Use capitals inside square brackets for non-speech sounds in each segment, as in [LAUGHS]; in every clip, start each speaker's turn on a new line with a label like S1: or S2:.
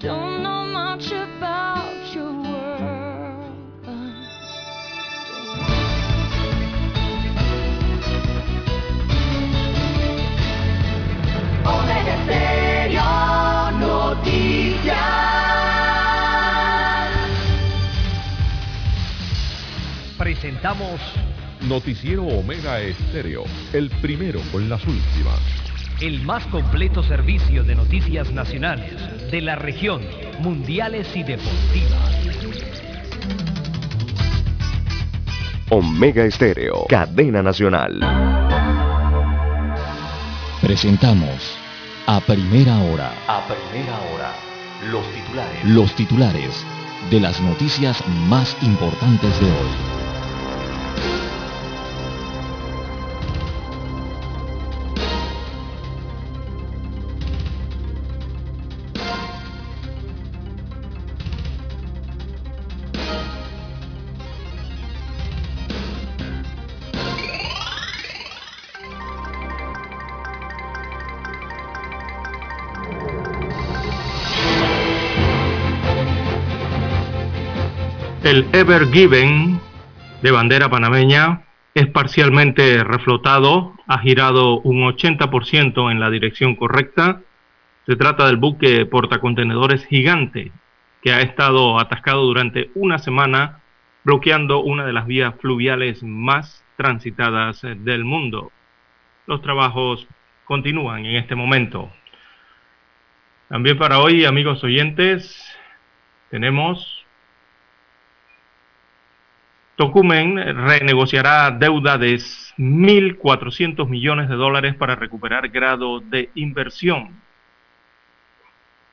S1: Don't know much about your world.
S2: Omega Stereo Noticias.
S3: Presentamos
S4: Noticiero Omega Estéreo, el primero con las últimas.
S3: El más completo servicio de noticias nacionales, de la región, mundiales y deportivas.
S5: Omega Estéreo, cadena nacional.
S6: Presentamos a primera hora
S5: A primera hora, los titulares.
S6: los titulares de las noticias más importantes de hoy.
S7: Ever Given de bandera panameña es parcialmente reflotado, ha girado un 80% en la dirección correcta. Se trata del buque portacontenedores gigante que ha estado atascado durante una semana bloqueando una de las vías fluviales más transitadas del mundo. Los trabajos continúan en este momento. También para hoy, amigos oyentes, tenemos Tocumen renegociará deuda de 1.400 millones de dólares para recuperar grado de inversión.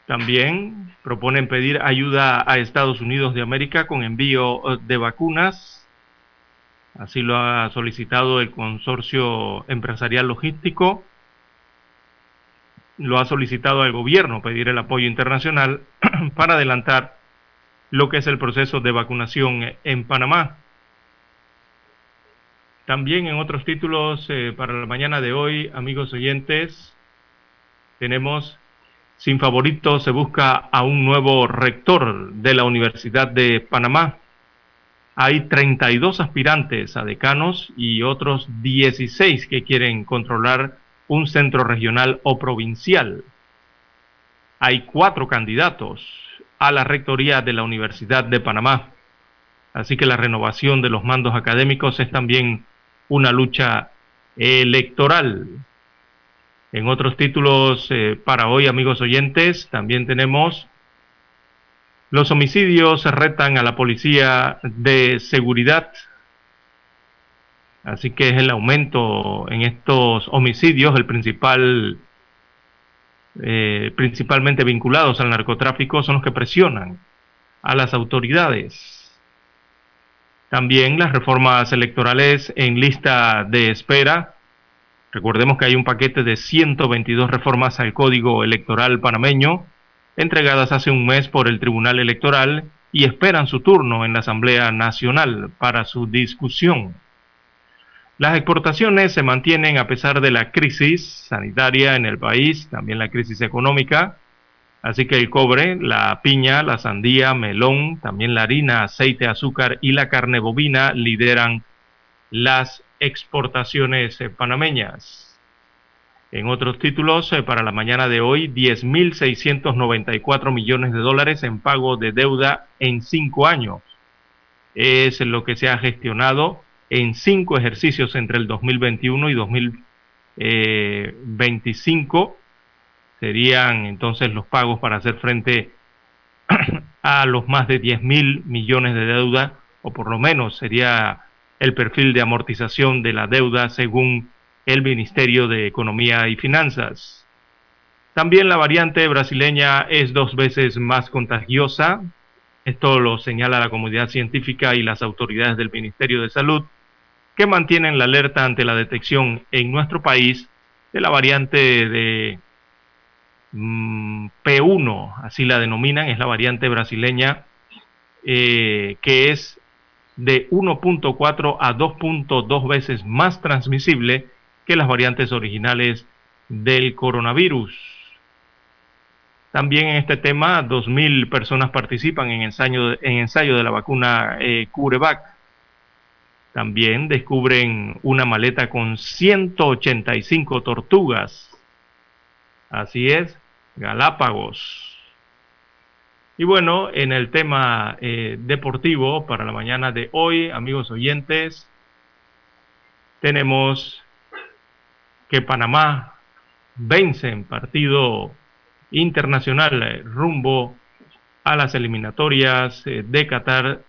S7: También proponen pedir ayuda a Estados Unidos de América con envío eh, de vacunas. Así lo ha solicitado el consorcio empresarial logístico. Lo ha solicitado al gobierno pedir el apoyo internacional [CLEARS THROAT] para adelantar lo que es el proceso de vacunación en Panamá. También en otros títulos eh, para la mañana de hoy, amigos oyentes, tenemos sin favorito se busca a un nuevo rector de la Universidad de Panamá. Hay 32 aspirantes a decanos y otros 16 que quieren controlar un centro regional o provincial. Hay cuatro candidatos a la rectoría de la Universidad de Panamá. Así que la renovación de los mandos académicos es también una lucha electoral. En otros títulos eh, para hoy, amigos oyentes, también tenemos los homicidios retan a la policía de seguridad. Así que es el aumento en estos homicidios el principal, eh, principalmente vinculados al narcotráfico, son los que presionan a las autoridades. También las reformas electorales en lista de espera. Recordemos que hay un paquete de 122 reformas al Código Electoral panameño, entregadas hace un mes por el Tribunal Electoral y esperan su turno en la Asamblea Nacional para su discusión. Las exportaciones se mantienen a pesar de la crisis sanitaria en el país, también la crisis económica, Así que el cobre, la piña, la sandía, melón, también la harina, aceite, azúcar y la carne bovina lideran las exportaciones panameñas. En otros títulos, eh, para la mañana de hoy, 10.694 millones de dólares en pago de deuda en cinco años. Es lo que se ha gestionado en cinco ejercicios entre el 2021 y 2025 serían entonces los pagos para hacer frente [CLEARS THROAT] a los más de 10 mil millones de deuda, o por lo menos sería el perfil de amortización de la deuda según el Ministerio de Economía y Finanzas. También la variante brasileña es dos veces más contagiosa. Esto lo señala la comunidad científica y las autoridades del Ministerio de Salud, que mantienen la alerta ante la detección en nuestro país de la variante de P1, así la denominan, es la variante brasileña, eh, que es de 1.4 a 2.2 veces más transmisible que las variantes originales del coronavirus. También en este tema, 2.000 personas participan en ensayo, en ensayo de la vacuna eh, CureVac. También descubren una maleta con 185 tortugas. Así es, Galápagos. Y bueno, en el tema eh, deportivo para la mañana de hoy, amigos oyentes, tenemos que Panamá vence en partido internacional eh, rumbo a las eliminatorias eh, de Qatar.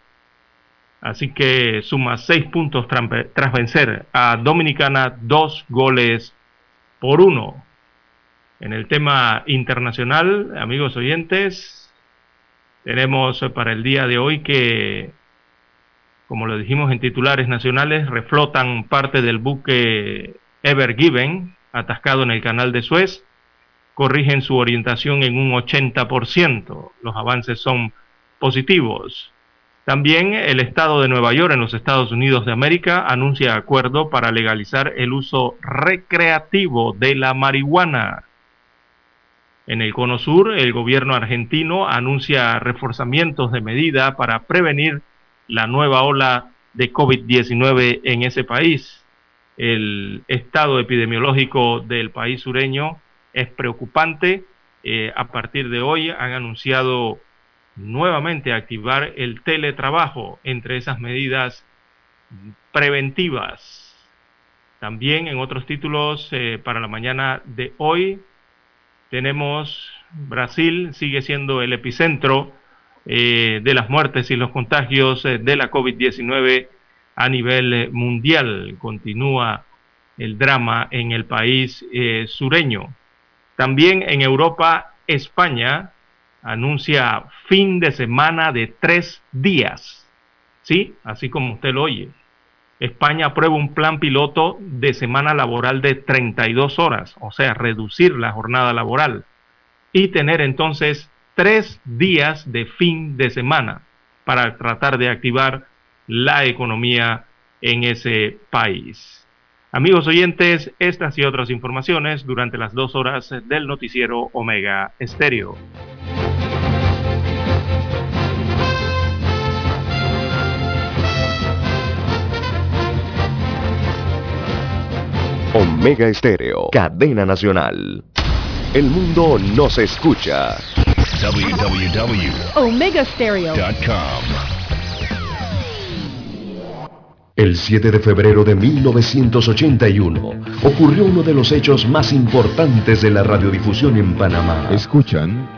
S7: Así que suma seis puntos tras vencer a Dominicana dos goles por uno. En el tema internacional, amigos oyentes, tenemos para el día de hoy que, como lo dijimos en titulares nacionales, reflotan parte del buque Ever Given, atascado en el canal de Suez corrigen su orientación en un 80%. Los avances son positivos. También el Estado de Nueva York en los Estados Unidos de América anuncia acuerdo para legalizar el uso recreativo de la marihuana. En el Cono Sur, el gobierno argentino anuncia reforzamientos de medida para prevenir la nueva ola de COVID-19 en ese país. El estado epidemiológico del país sureño es preocupante. Eh, a partir de hoy han anunciado nuevamente activar el teletrabajo entre esas medidas preventivas. También en otros títulos eh, para la mañana de hoy tenemos Brasil sigue siendo el epicentro eh, de las muertes y los contagios de la COVID-19 a nivel mundial. Continúa el drama en el país sureño. También en Europa, España anuncia fin de semana de tres días. ¿Sí? Así como usted lo oye. España aprueba un plan piloto de semana laboral de 32 horas, o sea, reducir la jornada laboral y tener entonces tres días de fin de semana para tratar de activar la economía en ese país. Amigos oyentes, estas y otras informaciones durante las dos horas del noticiero Omega Estéreo.
S5: Omega Estéreo, cadena nacional. El mundo nos escucha.
S1: www.omegastereo.com
S5: el 7 de febrero de 1981 ocurrió uno de los hechos más importantes de la radiodifusión en Panamá.
S4: Escuchan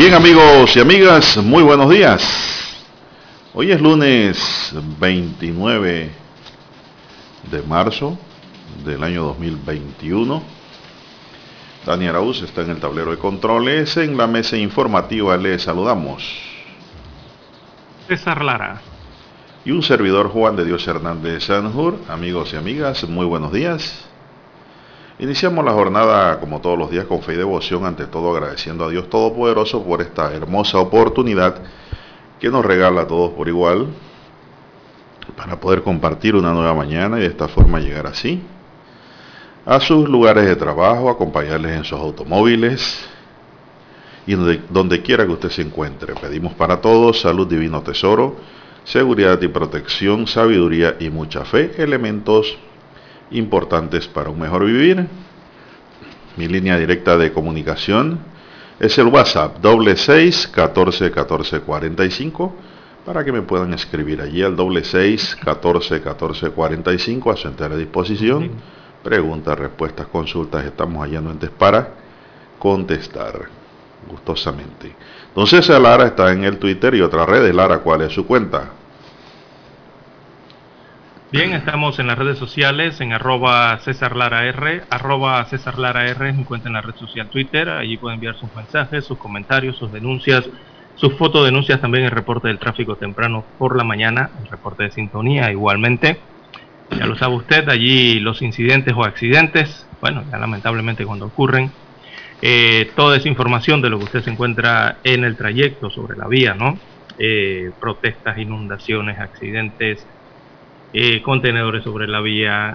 S8: Bien amigos y amigas, muy buenos días. Hoy es lunes 29 de marzo del año 2021. Dani Arauz está en el tablero de controles. En la mesa informativa le saludamos.
S7: César Lara.
S8: Y un servidor Juan de Dios Hernández Sanjur. Amigos y amigas, muy buenos días. Iniciamos la jornada como todos los días con fe y devoción, ante todo agradeciendo a Dios Todopoderoso por esta hermosa oportunidad que nos regala a todos por igual para poder compartir una nueva mañana y de esta forma llegar así a sus lugares de trabajo, acompañarles en sus automóviles y donde, quiera que usted se encuentre. Pedimos para todos salud divino tesoro, seguridad y protección, sabiduría y mucha fe, elementos importantes para un mejor vivir. Mi línea directa de comunicación es el WhatsApp doble seis catorce catorce cuarenta y cinco para que me puedan escribir allí al doble seis catorce catorce cuarenta y cinco a su entera disposición. Preguntas, respuestas, consultas, estamos allá antes para contestar gustosamente. Entonces Lara está en el Twitter y otras redes. Lara, ¿cuál es su cuenta?
S7: Bien, estamos en las redes sociales, en arroba César Lara R, arroba César Lara R, encuentran la red social Twitter, allí pueden enviar sus mensajes, sus comentarios, sus denuncias, sus fotodenuncias también el reporte del tráfico temprano por la mañana, el reporte de sintonía igualmente. Ya lo sabe usted, allí los incidentes o accidentes, bueno, ya lamentablemente cuando ocurren, eh, toda esa información de lo que usted se encuentra en el trayecto sobre la vía, ¿no? Eh, protestas, inundaciones, accidentes, eh, contenedores sobre la vía,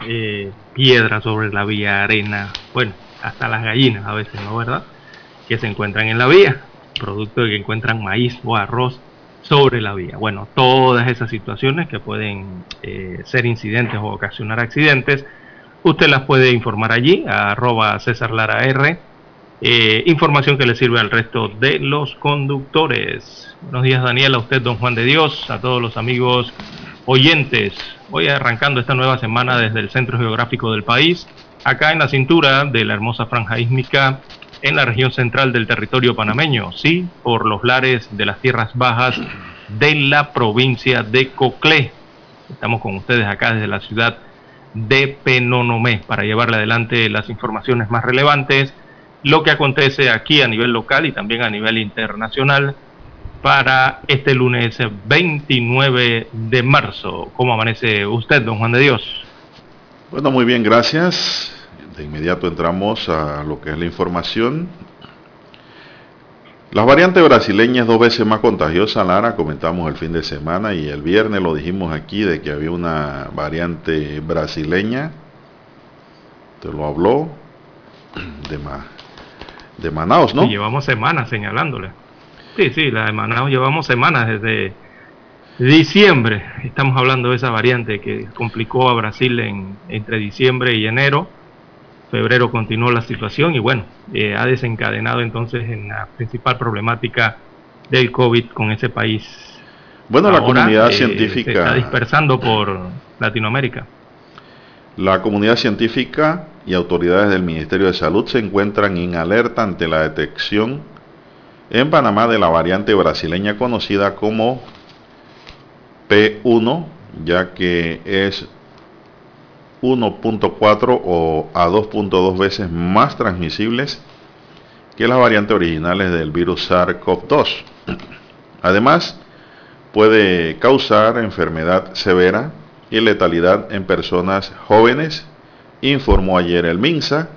S7: piedras sobre la vía, arena, bueno, hasta las gallinas a veces, ¿no? ¿Verdad? Que se encuentran en la vía, producto de que encuentran maíz o arroz sobre la vía. Bueno, todas esas situaciones que pueden ser incidentes o ocasionar accidentes, usted las puede informar allí, a arroba César Lara R eh, información que le sirve al resto de los conductores. Buenos días Daniel, a usted don Juan de Dios, a todos los amigos oyentes. Hoy arrancando esta nueva semana desde el centro geográfico del país, acá en la cintura de la hermosa franja ísmica en la región central del territorio panameño, sí, por los lares de las tierras bajas de la provincia de Coclé. Estamos con ustedes acá desde la ciudad de Penonomé para llevarle adelante las informaciones más relevantes lo que acontece aquí a nivel local y también a nivel internacional para este lunes 29 de marzo. ¿Cómo amanece usted, don Juan de Dios?
S8: Bueno, muy bien, gracias. De inmediato entramos a lo que es la información. Las variantes brasileñas dos veces más contagiosa, Lara, comentamos el fin de semana y el viernes lo dijimos aquí de que había una variante brasileña. Te lo habló de más de Manaus, ¿no?
S7: llevamos semanas señalándole. Sí, sí, la de Manaus llevamos semanas desde diciembre. Estamos hablando de esa variante que complicó a Brasil en, entre diciembre y enero. Febrero continuó la situación y bueno, eh, ha desencadenado entonces en la principal problemática del COVID con ese país.
S8: Bueno, la comunidad eh, científica... Se
S7: está dispersando por Latinoamérica.
S8: La comunidad científica y autoridades del Ministerio de Salud se encuentran en alerta ante la detección en Panamá de la variante brasileña conocida como P1, ya que es 1.4 o a 2.2 veces más transmisibles que las variantes originales del virus SARS-CoV-2. [CLEARS THROAT] Además, puede causar enfermedad severa y letalidad en personas jóvenes informó ayer el MINSA.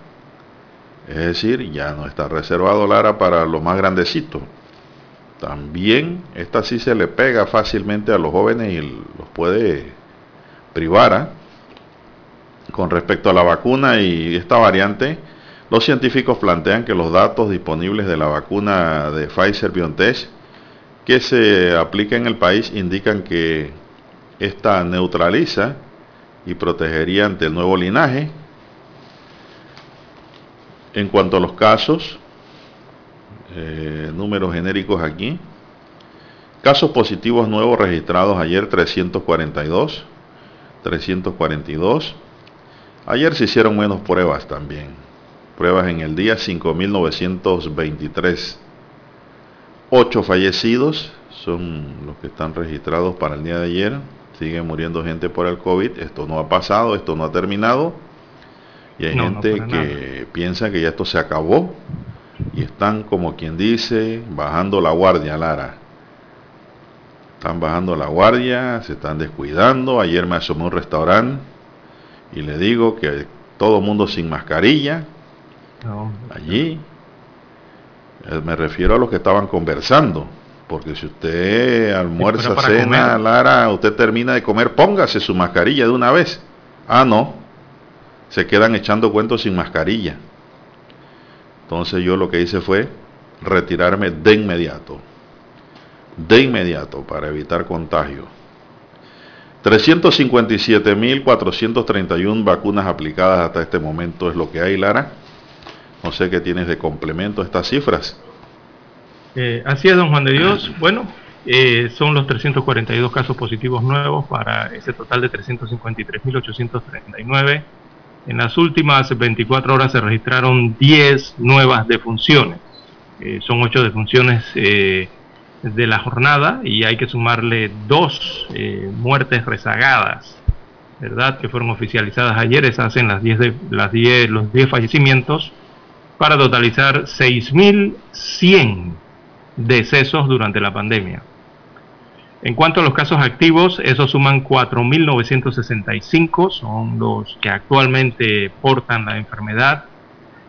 S8: Es decir, ya no está reservado Lara para los más grandecitos. También esta sí se le pega fácilmente a los jóvenes y los puede privar. ¿ah? Con respecto a la vacuna y esta variante, los científicos plantean que los datos disponibles de la vacuna de Pfizer BioNTech que se aplica en el país indican que esta neutraliza y protegería ante el nuevo linaje. En cuanto a los casos, eh, números genéricos aquí, casos positivos nuevos registrados ayer 342, 342. Ayer se hicieron menos pruebas también. Pruebas en el día 5.923. 8 fallecidos son los que están registrados para el día de ayer sigue muriendo gente por el COVID, esto no ha pasado, esto no ha terminado, y hay gente que piensa que ya esto se acabó, y están como quien dice, bajando la guardia, Lara. Están bajando la guardia, se están descuidando. Ayer me asomé a un restaurante y le digo que todo mundo sin mascarilla. allí. Eh, me refiero a los que estaban conversando porque si usted almuerza, cena, Lara, usted termina de comer, póngase su mascarilla de una vez. Ah, no. Se quedan echando cuentos sin mascarilla. Entonces yo lo que hice fue retirarme de inmediato. De inmediato para evitar contagio. 357.431 vacunas aplicadas hasta este momento es lo que hay, Lara. No sé qué tienes de complemento a estas cifras.
S7: Eh, así es, don Juan de Dios. [CLEARS THROAT] Bueno, eh, son los 342 casos positivos nuevos para ese total de 353.839. En las últimas 24 horas se registraron 10 nuevas defunciones. Eh, son 8 defunciones de la jornada y hay que sumarle dos muertes rezagadas, ¿verdad? Que fueron oficializadas ayer. Esas hacen las 10 de, las 10, los 10 fallecimientos para totalizar 6.100 decesos durante la pandemia. En cuanto a los casos activos, esos suman 4.965, son los que actualmente portan la enfermedad,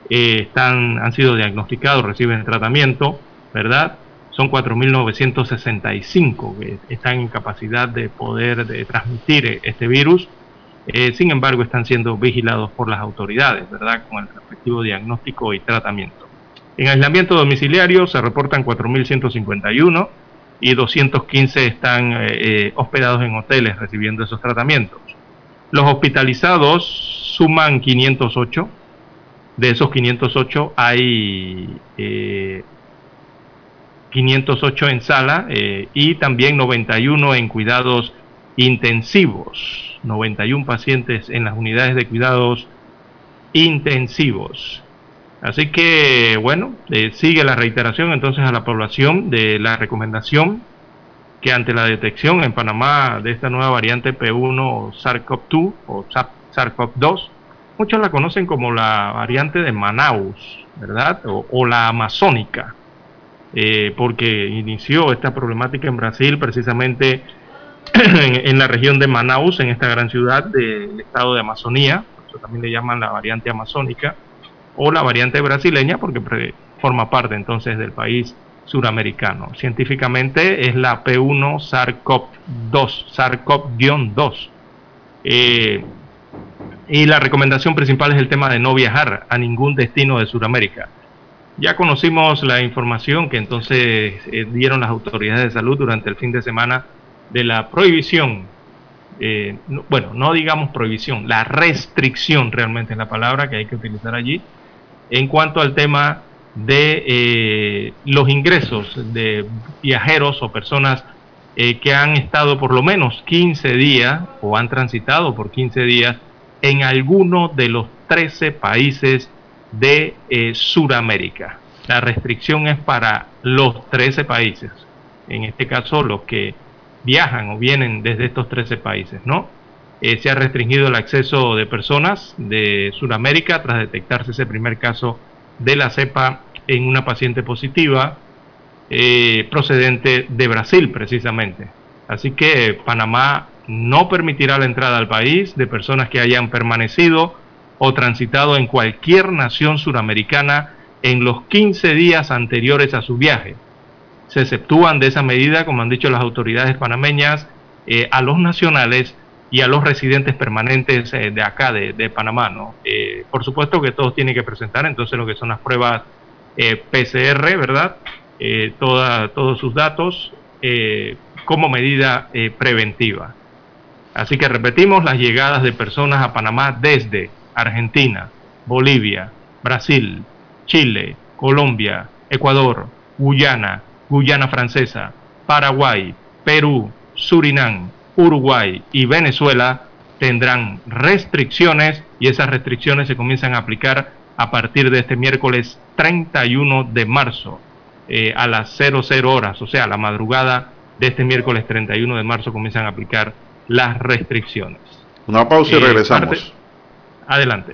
S7: eh, han sido diagnosticados, reciben tratamiento, ¿verdad? Son 4.965 que están en capacidad de poder de transmitir este virus. Eh, sin embargo, están siendo vigilados por las autoridades, ¿verdad? Con el respectivo diagnóstico y tratamiento. En aislamiento domiciliario se reportan 4.151 y 215 están eh, eh, hospedados en hoteles recibiendo esos tratamientos. Los hospitalizados suman 508. De esos 508 hay 508 eh, en sala y también 91 en cuidados intensivos. 91 pacientes en las unidades de cuidados intensivos. Así que, bueno, eh, sigue la reiteración entonces a la población de la recomendación que ante la detección en Panamá de esta nueva variante P1 SARS-CoV-2 o SARS-CoV-2, muchos la conocen como la variante de Manaus, ¿verdad? O, la amazónica, eh, porque inició esta problemática en Brasil precisamente [CLEARS THROAT] en, en, la región de Manaus, en esta gran ciudad del estado de Amazonía, eso también le llaman la variante amazónica o la variante brasileña porque forma parte entonces del país suramericano. Científicamente es la P1 SARS-CoV-2, SARS-CoV-2. Eh, y la recomendación principal es el tema de no viajar a ningún destino de Sudamérica. Ya conocimos la información que entonces eh, dieron las autoridades de salud durante el fin de semana de la prohibición, eh, bueno, no digamos prohibición, la restricción realmente es la palabra que hay que utilizar allí, en cuanto al tema de eh, los ingresos de viajeros o personas eh, que han estado por lo menos 15 días o han transitado por 15 días en alguno de los 13 países de eh, Sudamérica. La restricción es para los 13 países, en este caso los que viajan o vienen desde estos 13 países, ¿no? Eh, se ha restringido el acceso de personas de Sudamérica tras detectarse ese primer caso de la cepa en una paciente positiva eh, procedente de Brasil precisamente. Así que Panamá no permitirá la entrada al país de personas que hayan permanecido o transitado en cualquier nación suramericana en los 15 días anteriores a su viaje. Se exceptúan de esa medida, como han dicho las autoridades panameñas, eh, a los nacionales y a los residentes permanentes eh, de acá, de, Panamá. ¿no? Eh, por supuesto que todos tienen que presentar entonces lo que son las pruebas eh, PCR, ¿verdad? todos sus datos como medida preventiva. Así que repetimos las llegadas de personas a Panamá desde Argentina, Bolivia, Brasil, Chile, Colombia, Ecuador, Guyana, Guyana Francesa, Paraguay, Perú, Surinam, Uruguay y Venezuela tendrán restricciones y esas restricciones se comienzan a aplicar a partir de este miércoles 31 de marzo eh, a las 00 horas, o sea, la madrugada de este miércoles 31 de marzo comienzan a aplicar las restricciones.
S8: Una pausa y eh, regresamos.
S7: adelante.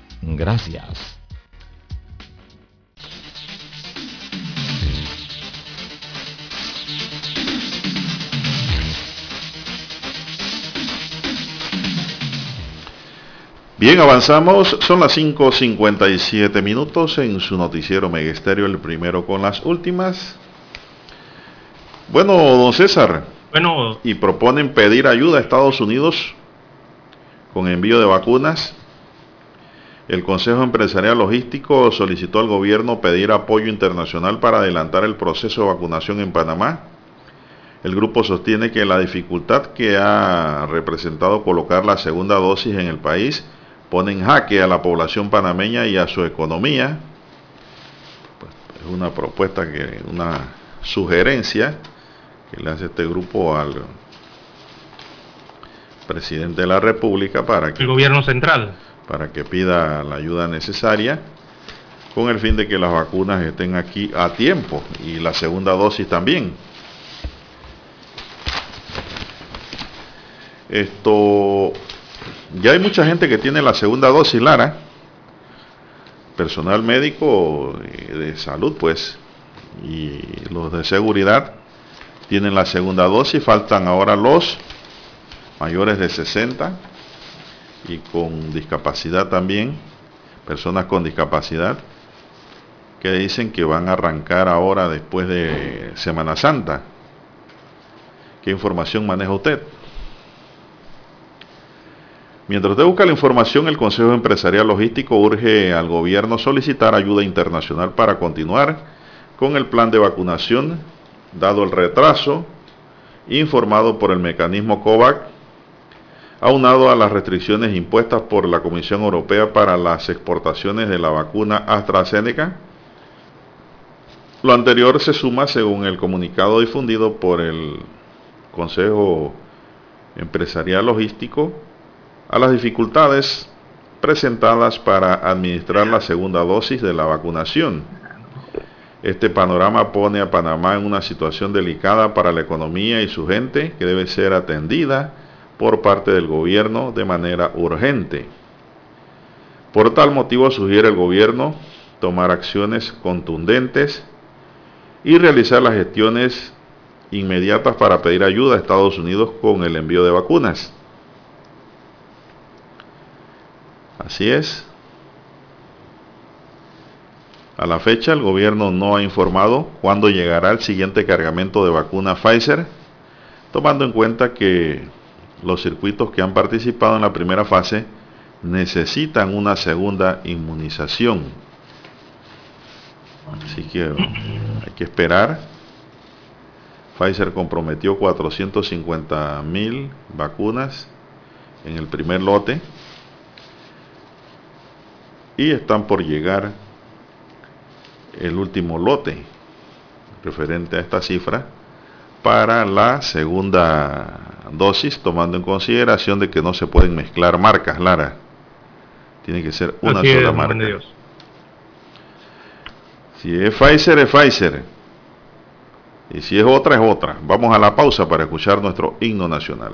S6: Gracias.
S8: Bien, avanzamos. Son las 5.57 minutos en su noticiero Megesterio, el primero con las últimas. Bueno, don César.
S7: Bueno.
S8: Y proponen pedir ayuda a Estados Unidos con envío de vacunas. El Consejo Empresarial Logístico solicitó al gobierno pedir apoyo internacional para adelantar el proceso de vacunación en Panamá. El grupo sostiene que la dificultad que ha representado colocar la segunda dosis en el país pone en jaque a la población panameña y a su economía. Pues, es una propuesta, que, una sugerencia que le hace este grupo al presidente de la República para que
S7: el gobierno central
S8: para que pida la ayuda necesaria con el fin de que las vacunas estén aquí a tiempo y la segunda dosis también. Esto ya hay mucha gente que tiene la segunda dosis, Lara. Personal médico de salud, pues, y los de seguridad tienen la segunda dosis. Faltan ahora los mayores de 60 y con discapacidad también, personas con discapacidad, que dicen que van a arrancar ahora después de Semana Santa. ¿Qué información maneja usted? Mientras usted busca la información, el Consejo Empresarial Logístico urge al gobierno solicitar ayuda internacional para continuar con el plan de vacunación, dado el retraso informado por el mecanismo COVAC, aunado a las restricciones impuestas por la Comisión Europea para las exportaciones de la vacuna AstraZeneca. Lo anterior se suma, según el comunicado difundido por el Consejo Empresarial Logístico, a las dificultades presentadas para administrar la segunda dosis de la vacunación. Este panorama pone a Panamá en una situación delicada para la economía y su gente que debe ser atendida por parte del gobierno de manera urgente. Por tal motivo sugiere el gobierno tomar acciones contundentes y realizar las gestiones inmediatas para pedir ayuda a Estados Unidos con el envío de vacunas. Así es. A la fecha el gobierno no ha informado cuándo llegará el siguiente cargamento de vacuna Pfizer, tomando en cuenta que los circuitos que han participado en la primera fase necesitan una segunda inmunización. Así que hay que esperar. Pfizer comprometió 450 mil vacunas en el primer lote y están por llegar el último lote referente a esta cifra para la segunda dosis, tomando en consideración de que no se pueden mezclar marcas, Lara. Tiene que ser una sola marca. Si es Pfizer, es Pfizer. Y si es otra, es otra. Vamos a la pausa para escuchar nuestro himno nacional.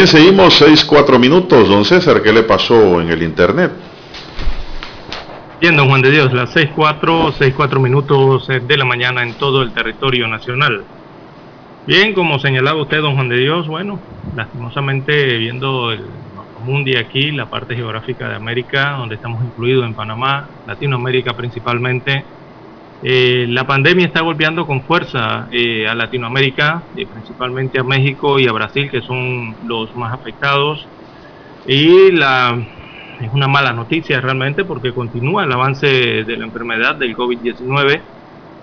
S8: Bien, seguimos 6, 4 minutos. Don César, ¿qué le pasó en el Internet?
S7: Bien, don Juan de Dios, las 6, 4, 6, 4 minutos de la mañana en todo el territorio nacional. Bien, como señalaba usted, don Juan de Dios, bueno, lastimosamente viendo el mundo aquí, la parte geográfica de América, donde estamos incluidos en Panamá, Latinoamérica principalmente, eh, la pandemia está golpeando con fuerza eh, a Latinoamérica, eh, principalmente a México y a Brasil, que son los más afectados. Y la, es una mala noticia realmente porque continúa el avance de la enfermedad del COVID-19,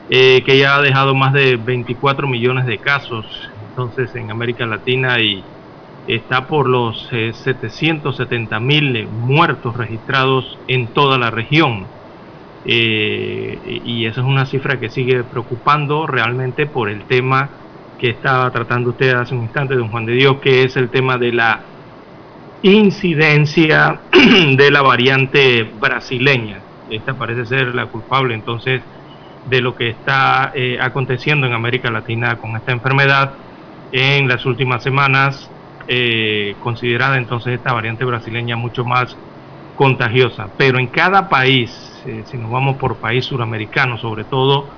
S7: que ya ha dejado más de 24 millones de casos entonces en América Latina y está por los 770 mil muertos registrados en toda la región. Eh, y esa es una cifra que sigue preocupando realmente por el tema que estaba tratando usted hace un instante, don Juan de Dios, que es el tema de la incidencia [CLEARS THROAT] de la variante brasileña. Esta parece ser la culpable entonces de lo que está eh, aconteciendo en América Latina con esta enfermedad en las últimas semanas, eh, considerada entonces esta variante brasileña mucho más contagiosa. Pero en cada país eh, si nos vamos por país suramericano sobre todo,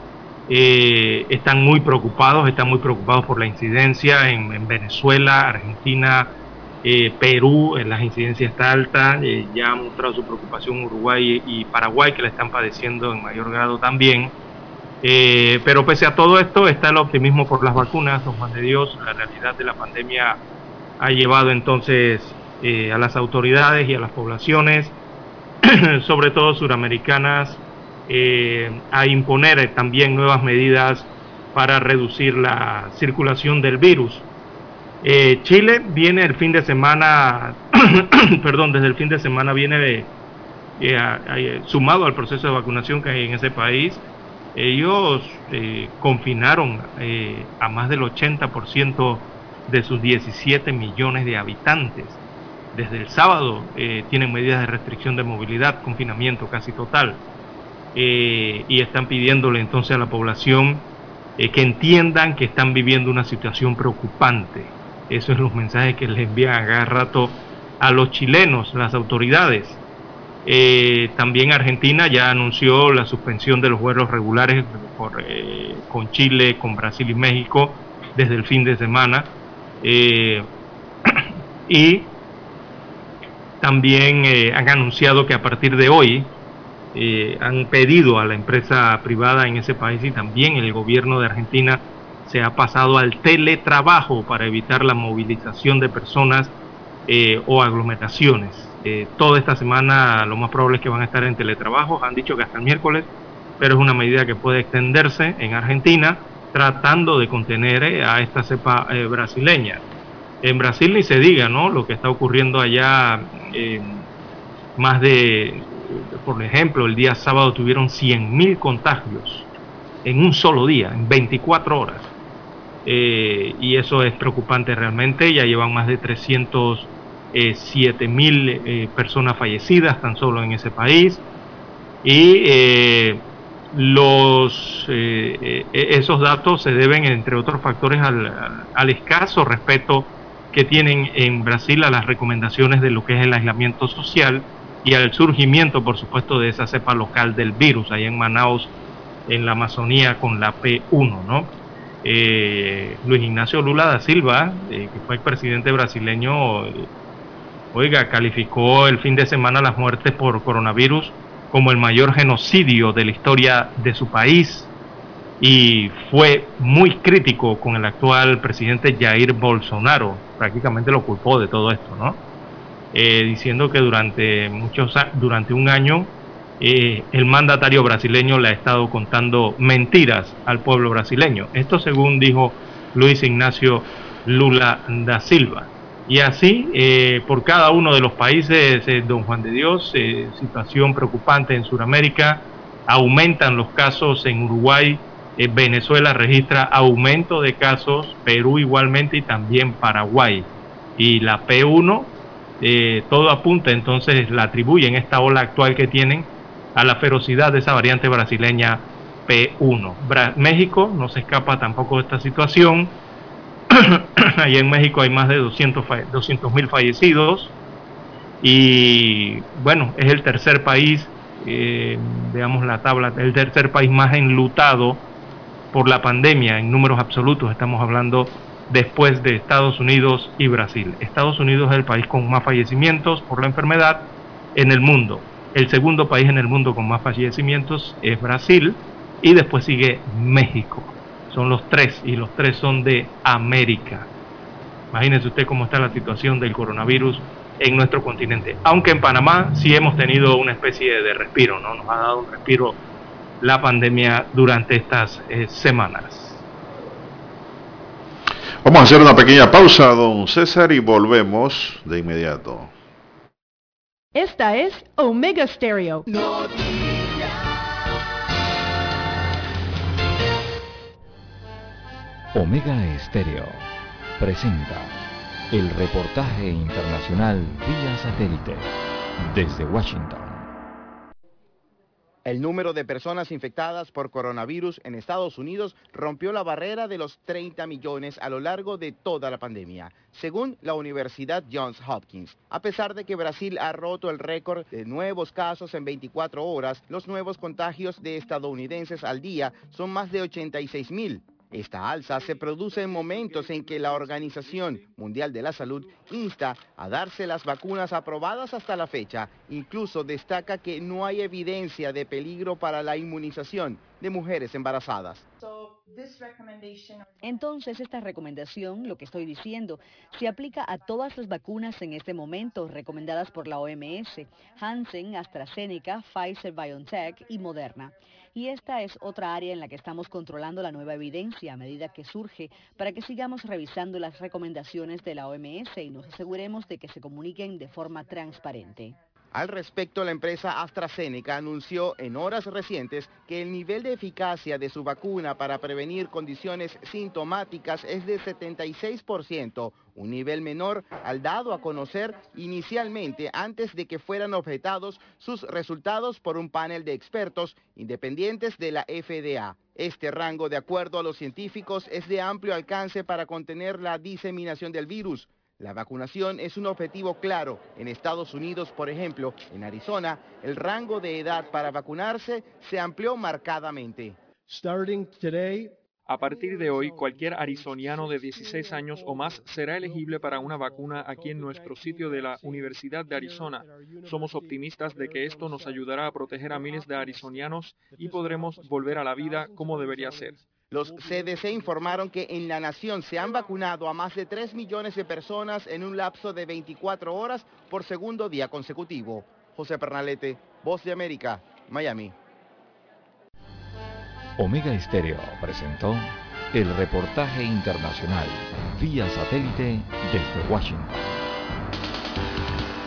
S7: eh, están muy preocupados, están muy preocupados por la incidencia en, Venezuela, Argentina, eh, Perú, en las incidencias está alta, ya ha mostrado su preocupación Uruguay y, Paraguay, que la están padeciendo en mayor grado también. pero pese a todo esto está el optimismo por las vacunas, don Juan de Dios, la realidad de la pandemia ha llevado entonces a las autoridades y a las poblaciones [CLEARS THROAT] sobre todo suramericanas, eh, a imponer también nuevas medidas para reducir la circulación del virus. Eh, Chile viene el fin de semana, [CLEARS THROAT] perdón, desde el fin de semana viene eh, sumado al proceso de vacunación que hay en ese país. Ellos confinaron a más del 80% de sus 17 millones de habitantes desde el sábado eh, tienen medidas de restricción de movilidad, confinamiento casi total, eh, y están pidiéndole entonces a la población eh, que entiendan que están viviendo una situación preocupante. Esos son los mensajes que les envían a cada rato a los chilenos, las autoridades. también Argentina ya anunció la suspensión de los vuelos regulares con Chile, con Brasil y México desde el fin de semana. [CLEARS THROAT] y también eh, han anunciado que a partir de hoy eh, han pedido a la empresa privada en ese país y también el gobierno de Argentina se ha pasado al teletrabajo para evitar la movilización de personas eh, o aglomeraciones. toda esta semana lo más probable es que van a estar en teletrabajo, han dicho que hasta el miércoles, pero es una medida que puede extenderse en Argentina tratando de contener a esta cepa brasileña. En Brasil ni se diga, ¿no? Lo que está ocurriendo allá, eh, más de, por ejemplo, el día sábado tuvieron 100.000 contagios en un solo día, en 24 horas. Eh, y eso es preocupante realmente, ya llevan más de 307 mil eh, personas fallecidas tan solo en ese país. Y los, esos datos se deben, entre otros factores, al, al escaso respeto que tienen en Brasil a las recomendaciones de lo que es el aislamiento social y al surgimiento, por supuesto, de esa cepa local del virus, ahí en Manaus, en la Amazonía, con la P1, ¿no? Eh, Luis Ignacio Lula da Silva, eh, que fue el presidente brasileño, eh, oiga, calificó el fin de semana las muertes por coronavirus como el mayor genocidio de la historia de su país y fue muy crítico con el actual presidente Jair Bolsonaro, prácticamente lo culpó de todo esto, ¿no? eh, diciendo que durante, muchos, durante un año eh, el mandatario brasileño le ha estado contando mentiras al pueblo brasileño. Esto según dijo Luis Ignacio Lula da Silva. Y así, eh, por cada uno de los países, don Juan de Dios, situación preocupante en Sudamérica, aumentan los casos en Uruguay, Venezuela registra aumento de casos, Perú igualmente y también Paraguay. Y la P1 eh, todo apunta, entonces la atribuyen esta ola actual que tienen a la ferocidad de esa variante brasileña P1. México no se escapa tampoco de esta situación. [CLEARS THROAT] Allí en México hay más de 200 mil fallecidos y bueno, es el tercer país, eh, veamos la tabla, el tercer país más enlutado por la pandemia en números absolutos. Estamos hablando después de Estados Unidos y Brasil. Estados Unidos es el país con más fallecimientos por la enfermedad en el mundo. El segundo país en el mundo con más fallecimientos es Brasil y después sigue México. Son los tres y los tres son de América. Imagínense usted cómo está la situación del coronavirus en nuestro continente. Aunque en Panamá sí hemos tenido una especie de respiro, ¿no? Nos ha dado un respiro la pandemia durante estas eh, semanas.
S8: Vamos a hacer una pequeña pausa, don César, y volvemos de inmediato.
S1: Esta es Omega Stereo.
S6: Omega Stereo presenta el reportaje internacional vía satélite desde Washington.
S9: El número de personas infectadas por coronavirus en Estados Unidos rompió la barrera de los 30 millones a lo largo de toda la pandemia, según la Universidad Johns Hopkins. A pesar de que Brasil ha roto el récord de nuevos casos en 24 horas, los nuevos contagios de estadounidenses al día son más de 86 mil. Esta alza se produce en momentos en que la Organización Mundial de la Salud insta a darse las vacunas aprobadas hasta la fecha. Incluso destaca que no hay evidencia de peligro para la inmunización de mujeres embarazadas.
S10: Entonces, esta recomendación, lo que estoy diciendo, se aplica a todas las vacunas en este momento recomendadas por la OMS, Hansen, AstraZeneca, Pfizer, BioNTech y Moderna. Y esta es otra área en la que estamos controlando la nueva evidencia a medida que surge para que sigamos revisando las recomendaciones de la OMS y nos aseguremos de que se comuniquen de forma transparente.
S9: Al respecto, la empresa AstraZeneca anunció en horas recientes que el nivel de eficacia de su vacuna para prevenir condiciones sintomáticas es de 76%, un nivel menor al dado a conocer inicialmente antes de que fueran objetados sus resultados por un panel de expertos independientes de la FDA. Este rango, de acuerdo a los científicos, es de amplio alcance para contener la diseminación del virus. La vacunación es un objetivo claro. En Estados Unidos, por ejemplo, en Arizona, el rango de edad para vacunarse se amplió marcadamente.
S11: A partir de hoy, cualquier arizoniano de 16 años o más será elegible para una vacuna aquí en nuestro sitio de la Universidad de Arizona. Somos optimistas de que esto nos ayudará a proteger a miles de arizonianos y podremos volver a la vida como debería ser.
S9: Los CDC informaron que en la nación se han vacunado a más de 3 millones de personas en un lapso de 24 horas por segundo día consecutivo. José Pernalete, Voz de América, Miami.
S6: Omega Estéreo presentó el reportaje internacional vía satélite desde Washington.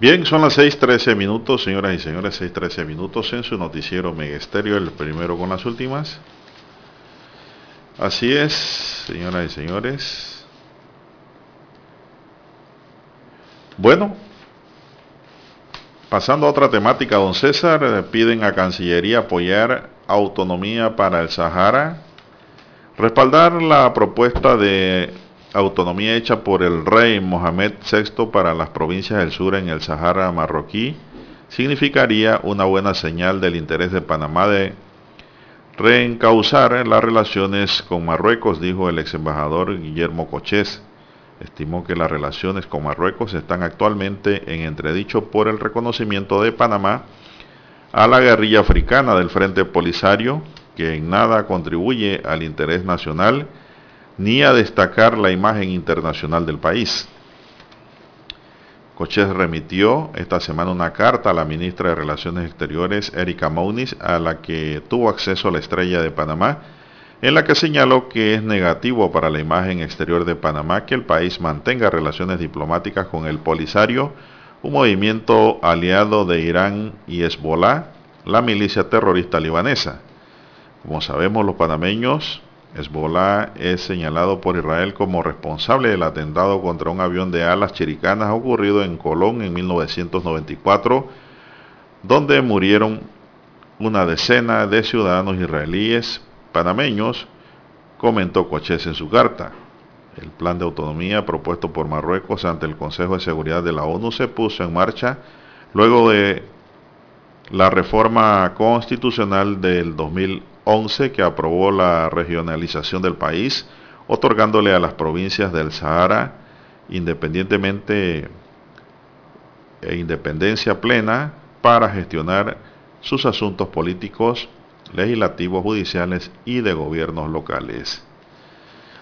S8: Bien, son las 6.13 minutos, señoras y señores, 6.13 minutos en su noticiero Megesterio, el primero con las últimas. Así es, señoras y señores. Bueno, Pasando a otra temática, don César, eh, piden a Cancillería apoyar autonomía para el Sahara, respaldar la propuesta de autonomía hecha por el rey Mohamed VI para las provincias del sur en el Sahara marroquí, significaría una buena señal del interés de Panamá de reencauzar las relaciones con Marruecos, dijo el ex embajador Guillermo Cochés. Estimó que las relaciones con Marruecos están actualmente en entredicho por el reconocimiento de Panamá a la guerrilla africana del Frente Polisario, que en nada contribuye al interés nacional ni a destacar la imagen internacional del país. Coches remitió esta semana una carta a la ministra de Relaciones Exteriores, Erika Mounis, a la que tuvo acceso la estrella de Panamá, en la que señaló que es negativo para la imagen exterior de Panamá que el país mantenga relaciones diplomáticas con el Polisario, un movimiento aliado de Irán y Hezbollah, la milicia terrorista libanesa. Como sabemos, los panameños Hezbollah es señalado por Israel como responsable del atentado contra un avión de alas chiricanas ocurrido en Colón en 1994, donde murieron una decena de ciudadanos israelíes panameños, comentó Coches en su carta. El plan de autonomía propuesto por Marruecos ante el Consejo de Seguridad de la ONU se puso en marcha luego de la reforma constitucional del 2000 11 que aprobó la regionalización del país, otorgándole a las provincias del Sahara independientemente e independencia plena para gestionar sus asuntos políticos, legislativos, judiciales y de gobiernos locales.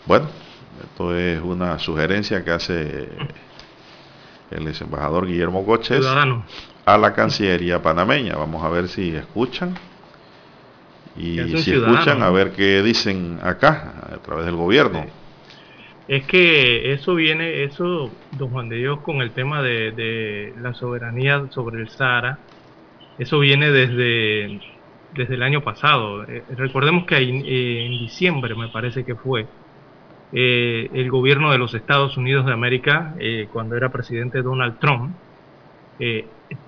S8: Bueno, esto es una sugerencia que hace el ex embajador Guillermo Goches a la Cancillería panameña. Vamos a ver si escuchan y si escuchan a ver qué dicen acá a través del gobierno.
S7: Es que eso viene, eso, don Juan de Dios, con el tema de, la soberanía sobre el Sahara, eso viene desde, desde el año pasado. Eh, recordemos que en, diciembre, me parece que fue, eh, el gobierno de los Estados Unidos de América, eh, cuando era presidente Donald Trump,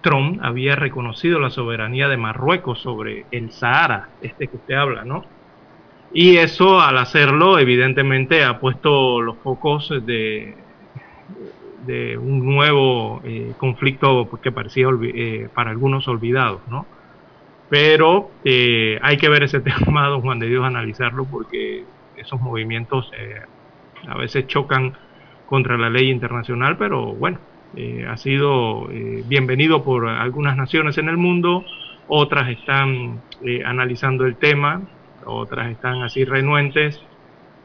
S7: Trump había reconocido la soberanía de Marruecos sobre el Sahara, este que usted habla, ¿no? Y eso al hacerlo evidentemente ha puesto los focos de, de un nuevo eh, conflicto que parecía eh, para algunos olvidado, ¿no? Pero eh, hay que ver ese [LAUGHS] tema, don Juan de Dios, analizarlo porque esos movimientos a veces chocan contra la ley internacional, pero bueno, eh, ha sido eh, bienvenido por algunas naciones en el mundo, otras están eh, analizando el tema, otras están así renuentes,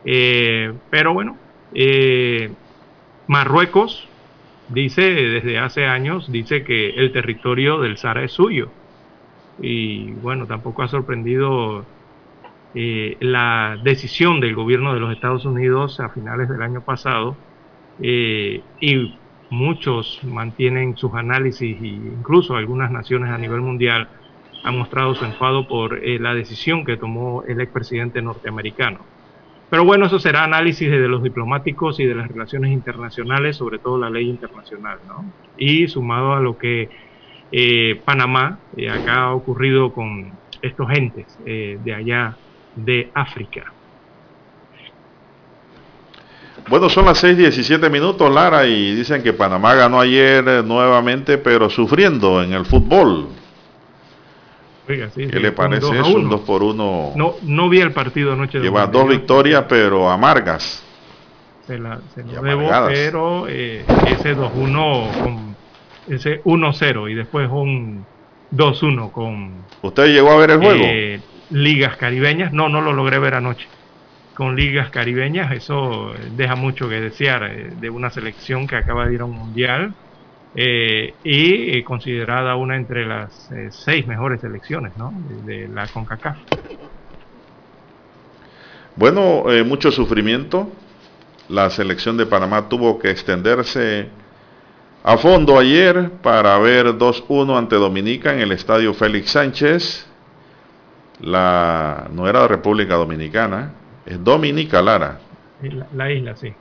S7: pero bueno, Marruecos dice desde hace años, dice que el territorio del Sahara es suyo. Y bueno, tampoco ha sorprendido la decisión del gobierno de los Estados Unidos a finales del año pasado y muchos mantienen sus análisis e incluso algunas naciones a nivel mundial han mostrado su enfado por eh, la decisión que tomó el expresidente norteamericano. Pero bueno, eso será análisis de los diplomáticos y de las relaciones internacionales, sobre todo la ley internacional, ¿no? Y sumado a lo que eh, Panamá, eh, acá ha ocurrido con estos entes de allá de África.
S8: Bueno, son las 6:17 minutos, Lara, y dicen que Panamá ganó ayer eh, nuevamente, pero sufriendo en el fútbol.
S7: Oiga, sí,
S8: ¿Qué le parece eso? Un 2 por 1.
S7: No, no vi el partido anoche.
S8: Lleva dos victorias, pero amargas.
S7: Se, la, se lo debo, pero eh, ese 2-1 con ese 1-0 y después un 2-1 con.
S8: ¿Usted llegó a ver el juego?
S7: Eh, ligas caribeñas. No, no lo logré ver anoche con ligas caribeñas, eso deja mucho que desear eh, de una selección que acaba de ir a un mundial eh, y eh, considerada una entre las seis mejores selecciones ¿no? de, la CONCACAF.
S8: Bueno, mucho sufrimiento. La selección de Panamá tuvo que extenderse a fondo ayer para ver 2-1 ante Dominica en el estadio Félix Sánchez. La no era República Dominicana, es Dominica, Lara.
S7: La, isla, sí.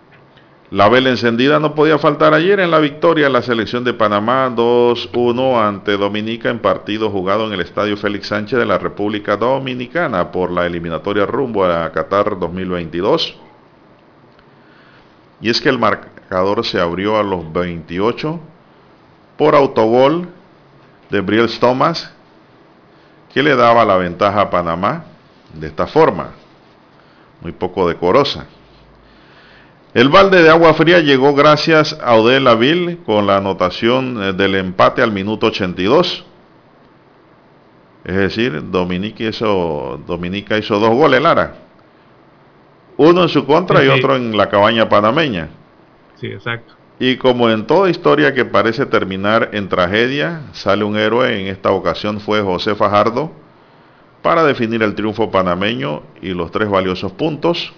S8: La vela encendida no podía faltar ayer en la victoria de la selección de Panamá 2-1 ante Dominica en partido jugado en el Estadio Félix Sánchez de la República Dominicana por la eliminatoria rumbo a Qatar 2022. Y es que el marcador se abrió a los 28 por autogol de Briels Thomas que le daba la ventaja a Panamá de esta forma, muy poco decorosa. El balde de agua fría llegó gracias a Odell Avil con la anotación eh, del empate al minuto 82. Es decir, Dominica hizo, Dominica hizo dos goles, Lara. Uno en su contra y otro en la cabaña panameña.
S7: Sí, exacto.
S8: Y como en toda historia que parece terminar en tragedia, sale un héroe, en esta ocasión fue José Fajardo, para definir el triunfo panameño y los tres valiosos puntos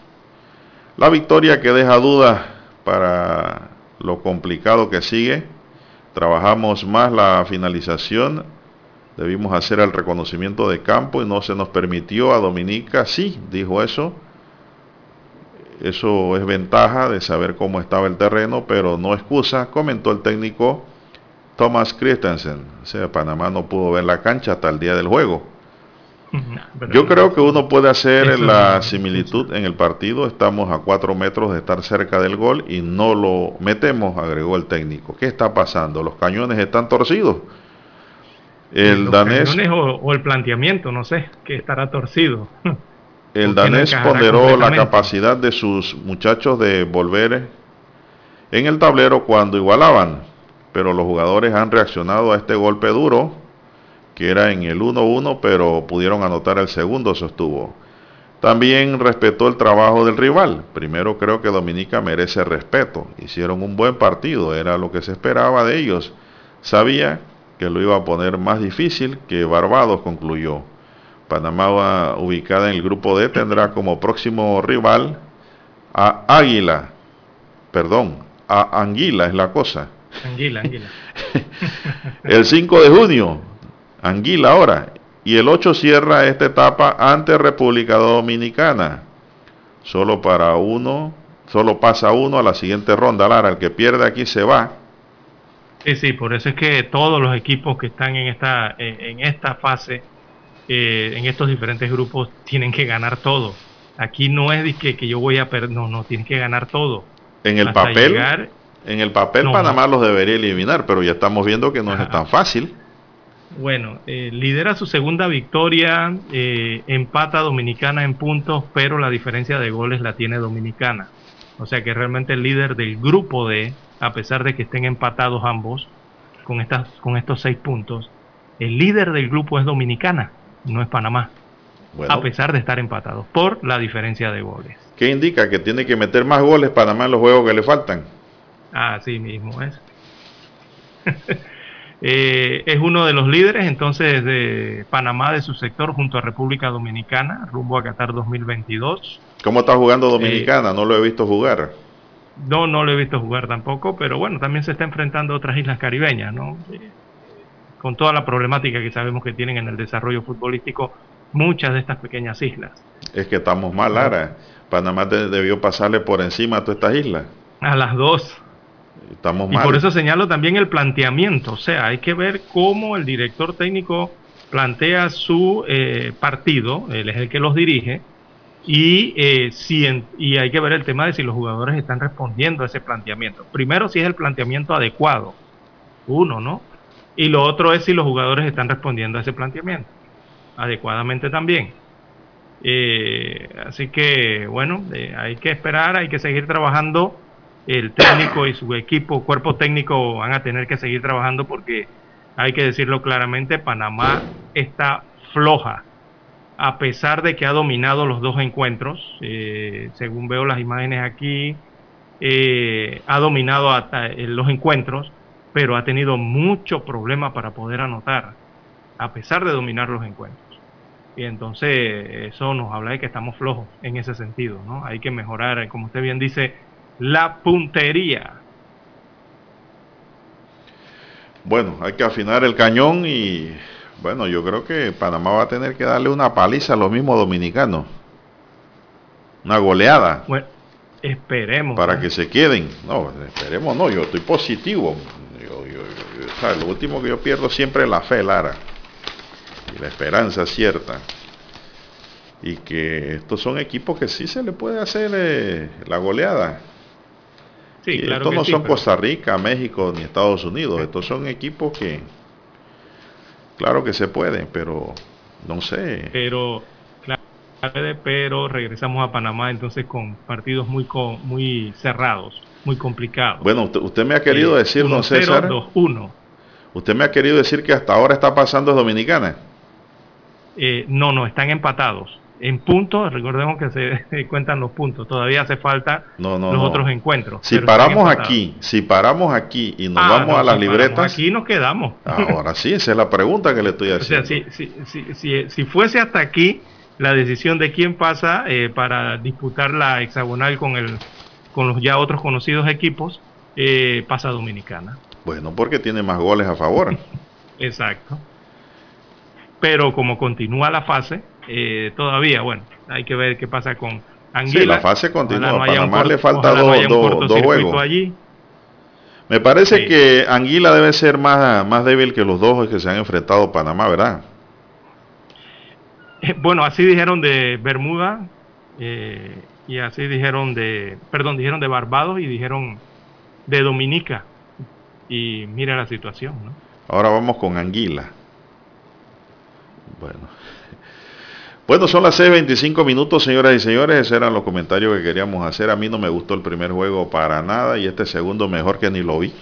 S8: la victoria que deja dudas para lo complicado que sigue. Trabajamos más la finalización. Debimos hacer el reconocimiento de campo y no se nos permitió a Dominica. Sí, dijo eso. Eso es ventaja de saber cómo estaba el terreno, pero no excusa, comentó el técnico Thomas Christensen. O sea, Panamá no pudo ver la cancha hasta el día del juego. Yo creo que uno puede hacer la similitud en el partido. Estamos a cuatro metros de estar cerca del gol y no lo metemos, agregó el técnico. ¿Qué está pasando? Los cañones están torcidos.
S7: El danés o, el planteamiento, no sé, que estará torcido. [LAUGHS]
S8: El danés ponderó la capacidad de sus muchachos de volver en el tablero cuando igualaban, pero los jugadores han reaccionado a este golpe duro que era en el 1-1, pero pudieron anotar el segundo, sostuvo. También respetó el trabajo del rival. Primero creo que Dominica merece respeto. Hicieron un buen partido, era lo que se esperaba de ellos. Sabía que lo iba a poner más difícil que Barbados, concluyó. Panamá, ubicada en el grupo D, tendrá como próximo rival a Águila. Perdón, a Anguila es la cosa.
S7: Anguila, Anguila. [LAUGHS]
S8: el 5 de junio, Anguila ahora. Y el 8 cierra esta etapa ante República Dominicana. Solo para uno, solo pasa uno a la siguiente ronda, Lara. El que pierde aquí se va.
S7: Sí, sí, por eso es que todos los equipos que están en esta, en esta fase, eh, en estos diferentes grupos, tienen que ganar todo. Aquí no es que, que yo voy a perder, no, no, tienen que ganar todo.
S8: En el papel, en el papel Panamá los debería eliminar, pero ya estamos viendo que no es tan fácil.
S7: Bueno, eh, lidera su segunda victoria, eh, empata Dominicana en puntos, pero la diferencia de goles la tiene Dominicana. O sea que realmente el líder del grupo D, a pesar de que estén empatados ambos con, estas, con estos seis puntos, el líder del grupo es Dominicana, no es Panamá. A pesar de estar empatados por la diferencia de goles.
S8: ¿Qué indica? Que tiene que meter más goles Panamá en los juegos que le faltan.
S7: Así mismo es. [LAUGHS] Eh, es uno de los líderes entonces de Panamá de su sector junto a República Dominicana, rumbo a Qatar 2022.
S8: ¿Cómo está jugando Dominicana? no lo he visto jugar.
S7: No, no lo he visto jugar tampoco, pero bueno, también se está enfrentando a otras islas caribeñas, ¿no? Eh, con toda la problemática que sabemos que tienen en el desarrollo futbolístico muchas de estas pequeñas islas.
S8: Es que estamos mal, Lara. Panamá debió pasarle por encima a todas estas islas.
S7: A las dos y por eso señalo también el planteamiento, o sea, hay que ver cómo el director técnico plantea su eh, partido, él es el que los dirige, y, eh, si y hay que ver el tema de si los jugadores están respondiendo a ese planteamiento. Primero, si es el planteamiento adecuado, uno, ¿no? Y lo otro es si los jugadores están respondiendo a ese planteamiento, adecuadamente también. Eh, así que, bueno, hay que esperar, hay que seguir trabajando el técnico y su equipo, cuerpo técnico van a tener que seguir trabajando porque hay que decirlo claramente, Panamá está floja, a pesar de que ha dominado los dos encuentros, eh, según veo las imágenes aquí, eh, ha dominado hasta los encuentros, pero ha tenido mucho problema para poder anotar, a pesar de dominar los encuentros. Y entonces eso nos habla de que estamos flojos en ese sentido, ¿no? Hay que mejorar, como usted bien dice, la puntería.
S8: Bueno, hay que afinar el cañón y bueno, yo creo que Panamá va a tener que darle una paliza a los mismos dominicanos. Una goleada.
S7: Bueno, Esperemos.
S8: Para que se queden. No, esperemos, no, yo estoy positivo. lo último que yo pierdo siempre es la fe, Lara. Y la esperanza cierta. Y que estos son equipos que sí se le puede hacer eh, la goleada. Sí, claro estos no son Costa Rica, México ni Estados Unidos. Estos son equipos que, claro que se pueden, pero no sé.
S7: Pero pero regresamos a Panamá entonces con partidos muy muy cerrados, muy complicados.
S8: Bueno, usted, me ha querido eh, decir, don César.
S7: 1
S8: Usted me ha querido decir que hasta ahora está pasando Dominicana.
S7: Eh, no, no, están empatados. En puntos, recordemos que [LAUGHS] se cuentan los puntos. Todavía hace falta los otros encuentros.
S8: Si paramos aquí, si paramos aquí y nos ah, vamos a las libretas.
S7: Aquí nos quedamos.
S8: Ahora sí, esa es la pregunta que le estoy haciendo. [LAUGHS]
S7: O sea, si, si, si, si fuese hasta aquí, la decisión de quién pasa eh, para disputar la hexagonal con, el, con los ya otros conocidos equipos, eh, pasa Dominicana.
S8: Bueno, porque tiene más goles a favor. [LAUGHS]
S7: Exacto. Pero como continúa la fase, eh, todavía, bueno, hay que ver qué pasa con Anguila. Sí,
S8: la fase continúa. a Panamá le falta dos juegos. Allí. Me parece que Anguila debe ser más, más débil que los dos que se han enfrentado Panamá, ¿verdad?
S7: Bueno, así dijeron de Bermuda eh, y así dijeron de, perdón, dijeron de Barbados y dijeron de Dominica. Y mira la situación, ¿no?
S8: Ahora vamos con Anguila. Bueno. Bueno, son las 6.25 minutos, señoras y señores. Esos eran los comentarios que queríamos hacer. A mí no me gustó el primer juego para nada y este segundo mejor que ni lo vi.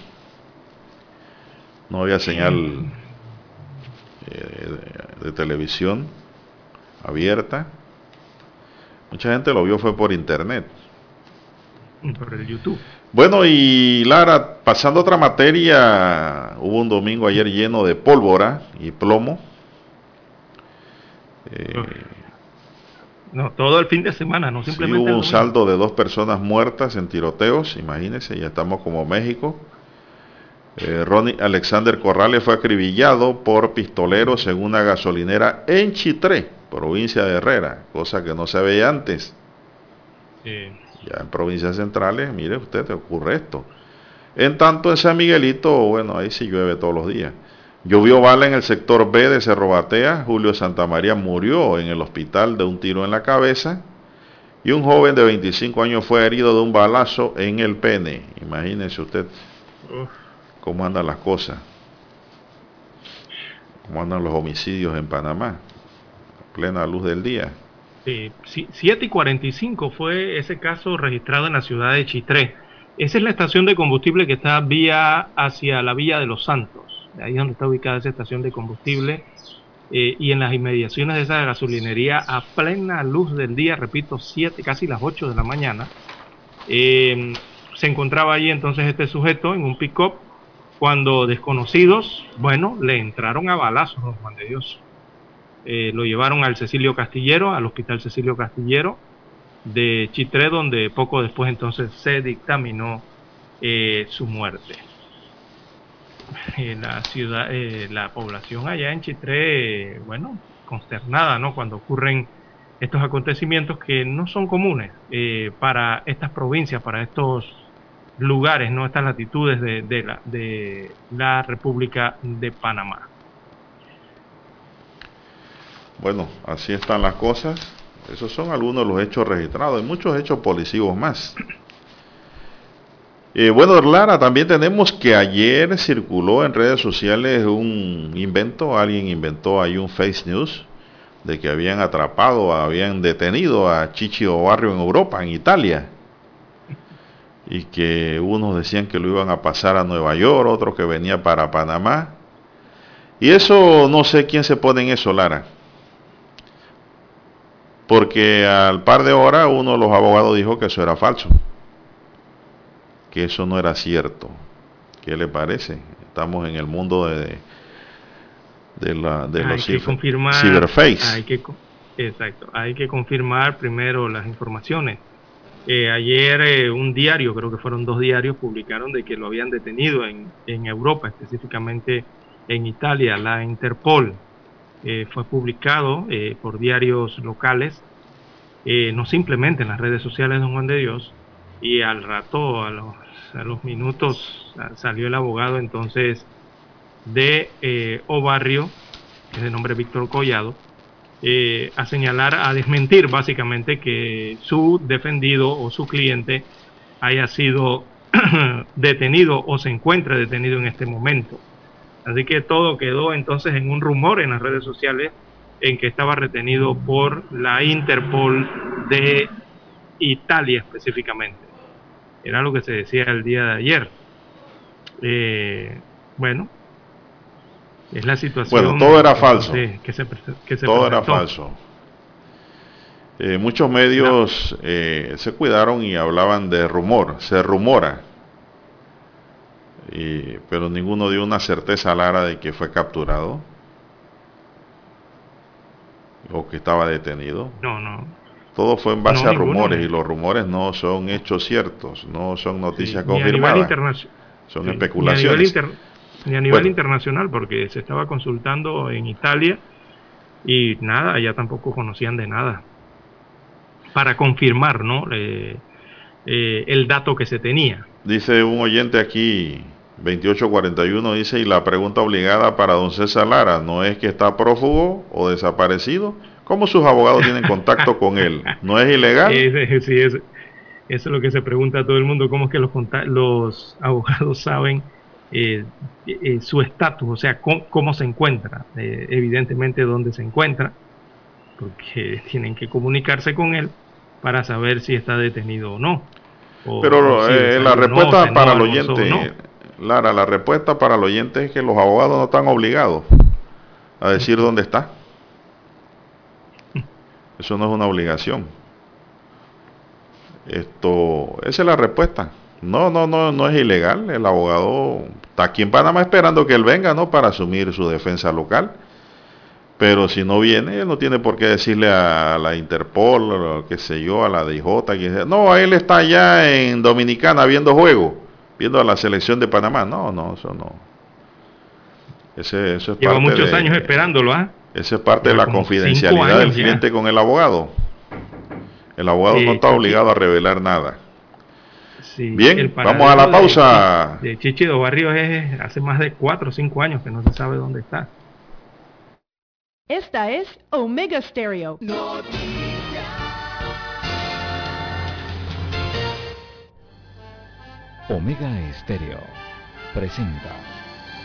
S8: No había señal eh, de televisión abierta. Mucha gente lo vio fue por internet.
S7: Por el YouTube.
S8: Bueno, y Lara, pasando otra materia, hubo un domingo ayer lleno de pólvora y plomo.
S7: Eh, no, todo el fin de semana, no simplemente.
S8: hubo un saldo de dos personas muertas en tiroteos, imagínense, ya estamos como México. Eh, Ronnie Alexander Corrales fue acribillado por pistoleros en una gasolinera en Chitré provincia de Herrera, cosa que no se veía antes. Ya en provincias centrales, mire usted, te ocurre esto. En tanto en San Miguelito, bueno, ahí sí llueve todos los días. Llovió bala en el sector B de Cerro Batea. Julio Santamaría murió en el hospital de un tiro en la cabeza. Y un joven de 25 años fue herido de un balazo en el pene. Imagínense usted cómo andan las cosas. Cómo andan los homicidios en Panamá plena luz del día.
S7: Sí, 7 y 45 fue ese caso registrado en la ciudad de Chitré. Esa es la estación de combustible que está vía hacia la Villa de los Santos. Ahí es donde está ubicada esa estación de combustible. Eh, y en las inmediaciones de esa gasolinería, a plena luz del día, repito, 7, casi las 8 de la mañana, eh, se encontraba allí entonces este sujeto en un pick-up cuando desconocidos, bueno, le entraron a balazos, Juan de Dios. Eh, lo llevaron al Cecilio Castillero, al Hospital Cecilio Castillero de Chitré, donde poco después entonces se dictaminó eh, su muerte. La ciudad, eh, la población allá en Chitré, bueno, consternada, ¿no? Cuando ocurren estos acontecimientos que no son comunes para estas provincias, para estos lugares, ¿no? Estas latitudes de, la, de la República de Panamá.
S8: Bueno, así están las cosas. Esos son algunos de los hechos registrados. Hay muchos hechos policivos más. Eh, bueno, Lara, también tenemos que ayer circuló en redes sociales un invento, alguien inventó ahí un face news de que habían atrapado, habían detenido a Chichi Barrio en Europa, en Italia, y que unos decían que lo iban a pasar a Nueva York, otros que venía para Panamá. Y eso, no sé quién se pone en eso, Lara porque al par de horas uno de los abogados dijo que eso era falso, que eso no era cierto. ¿Qué le parece? Estamos en el mundo de, de, la, de los
S7: ciberface. Hay que, exacto, hay que confirmar primero las informaciones. Eh, ayer eh, un diario, creo que fueron dos diarios, publicaron de que lo habían detenido en, en Europa, específicamente en Italia, la Interpol eh, fue publicado eh, por diarios locales, eh, no simplemente en las redes sociales de Don Juan de Dios, y al rato, a los, a los minutos, salió el abogado entonces de eh, Obarrio, que es de nombre Víctor Collado, eh, a señalar, a desmentir básicamente que su defendido o su cliente haya sido [CLEARS THROAT] detenido o se encuentre detenido en este momento. Así que todo quedó entonces en un rumor en las redes sociales en que estaba retenido por la Interpol de Italia específicamente. Era lo que se decía el día de ayer. Eh, bueno, es la situación.
S8: Bueno, todo era falso. todo era falso. Eh, muchos medios eh, se cuidaron y hablaban de rumor, se rumora, pero ninguno dio una certeza a Lara de que fue capturado o que estaba detenido.
S7: No, no.
S8: Todo fue en base a rumores y los rumores no son hechos ciertos, no son noticias confirmadas. Son especulaciones.
S7: Ni a nivel, internacional, porque se estaba consultando en Italia y nada, ya tampoco conocían de nada. Para confirmar, ¿no? Eh, eh, el dato que se tenía.
S8: Dice un oyente aquí, 2841, dice, y la pregunta obligada para don César Lara, ¿no es que está prófugo o desaparecido? ¿Cómo sus abogados tienen contacto con él? ¿No es ilegal? [LAUGHS]
S7: Sí, eso, es lo que se pregunta a todo el mundo, ¿cómo es que los, los abogados saben eh, eh, su estatus, o sea, cómo, se encuentra? Eh, evidentemente dónde se encuentra, porque tienen que comunicarse con él para saber si está detenido o no.
S8: Pero la respuesta para el oyente, Lara, la respuesta para el oyente es que los abogados no están obligados a decir dónde está. Eso no es una obligación. Esto, esa es la respuesta. No, no, no, no es ilegal. El abogado está aquí en Panamá esperando que él venga, ¿no? Para asumir su defensa local. Pero si no viene, él no tiene por qué decirle a la Interpol, o qué sé yo, a la DJ, que no, él está allá en Dominicana viendo juego, viendo a la selección de Panamá. No, no, eso no.
S7: Ese, eso es Lleva muchos años esperándolo, ¿ah?
S8: Esa es parte de la confidencialidad del cliente con el abogado. El abogado no está obligado a revelar nada. Bien, vamos a la pausa.
S7: De, Chichido Barrios es hace más de 4 o 5 años que no se sabe dónde está.
S1: Esta es Omega Stereo.
S6: Omega Stereo presenta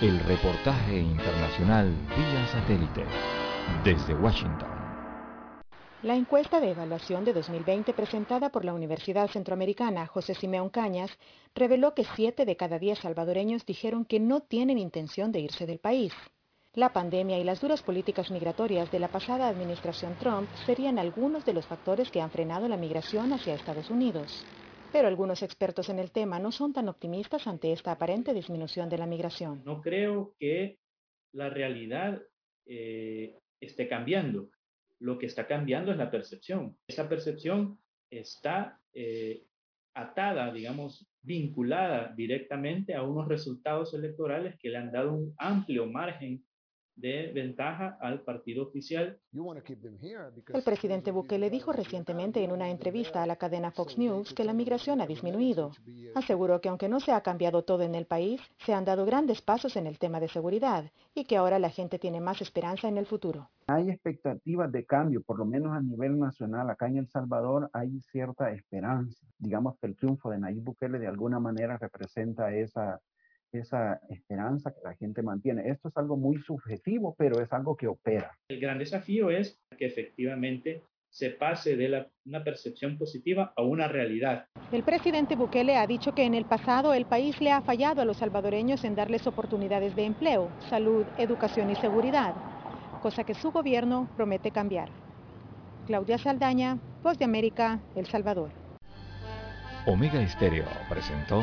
S6: el reportaje internacional vía satélite desde Washington.
S12: La encuesta de evaluación de 2020 presentada por la Universidad Centroamericana José Simeón Cañas reveló que 7 de cada 10 salvadoreños dijeron que no tienen intención de irse del país. La pandemia y las duras políticas migratorias de la pasada administración Trump serían algunos de los factores que han frenado la migración hacia Estados Unidos. Pero algunos expertos en el tema no son tan optimistas ante esta aparente disminución de la migración.
S13: No creo que la realidad eh, esté cambiando. Lo que está cambiando es la percepción. Esa percepción está eh, atada, digamos, vinculada directamente a unos resultados electorales que le han dado un amplio margen de ventaja al partido oficial.
S12: El presidente Bukele dijo recientemente en una entrevista a la cadena Fox News que la migración ha disminuido. Aseguró que aunque no se ha cambiado todo en el país, se han dado grandes pasos en el tema de seguridad y que ahora la gente tiene más esperanza en el futuro.
S14: Hay expectativas de cambio, por lo menos a nivel nacional. Acá en El Salvador hay cierta esperanza. Digamos que el triunfo de Nayib Bukele de alguna manera representa esa esa esperanza que la gente mantiene. Esto es algo muy subjetivo, pero es algo que opera.
S13: El gran desafío es que efectivamente se pase de una percepción positiva a una realidad.
S12: El presidente Bukele ha dicho que en el pasado el país le ha fallado a los salvadoreños en darles oportunidades de empleo, salud, educación y seguridad, cosa que su gobierno promete cambiar. Claudia Saldaña, Voz de América, El Salvador.
S6: Omega Estéreo presentó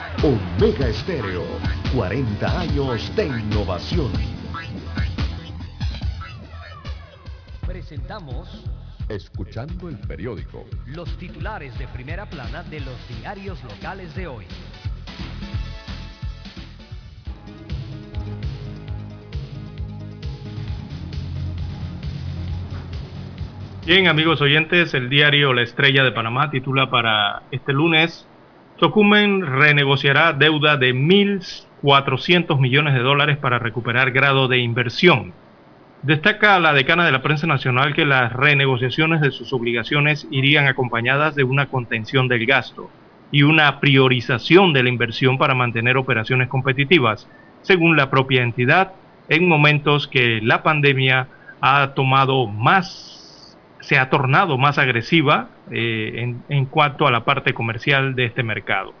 S15: Omega Estéreo. 40 años de innovación.
S3: Presentamos
S4: Escuchando el periódico.
S3: los titulares de primera plana de los diarios locales de hoy.
S7: Bien, amigos oyentes, el diario La Estrella de Panamá titula para este lunes, Tocumen renegociará deuda de 1.400 millones de dólares para recuperar grado de inversión. Destaca la decana de la prensa nacional que las renegociaciones de sus obligaciones irían acompañadas de una contención del gasto y una priorización de la inversión para mantener operaciones competitivas, según la propia entidad, en momentos que la pandemia ha tomado más, se ha tornado más agresiva eh, en, en, cuanto a la parte comercial de este mercado.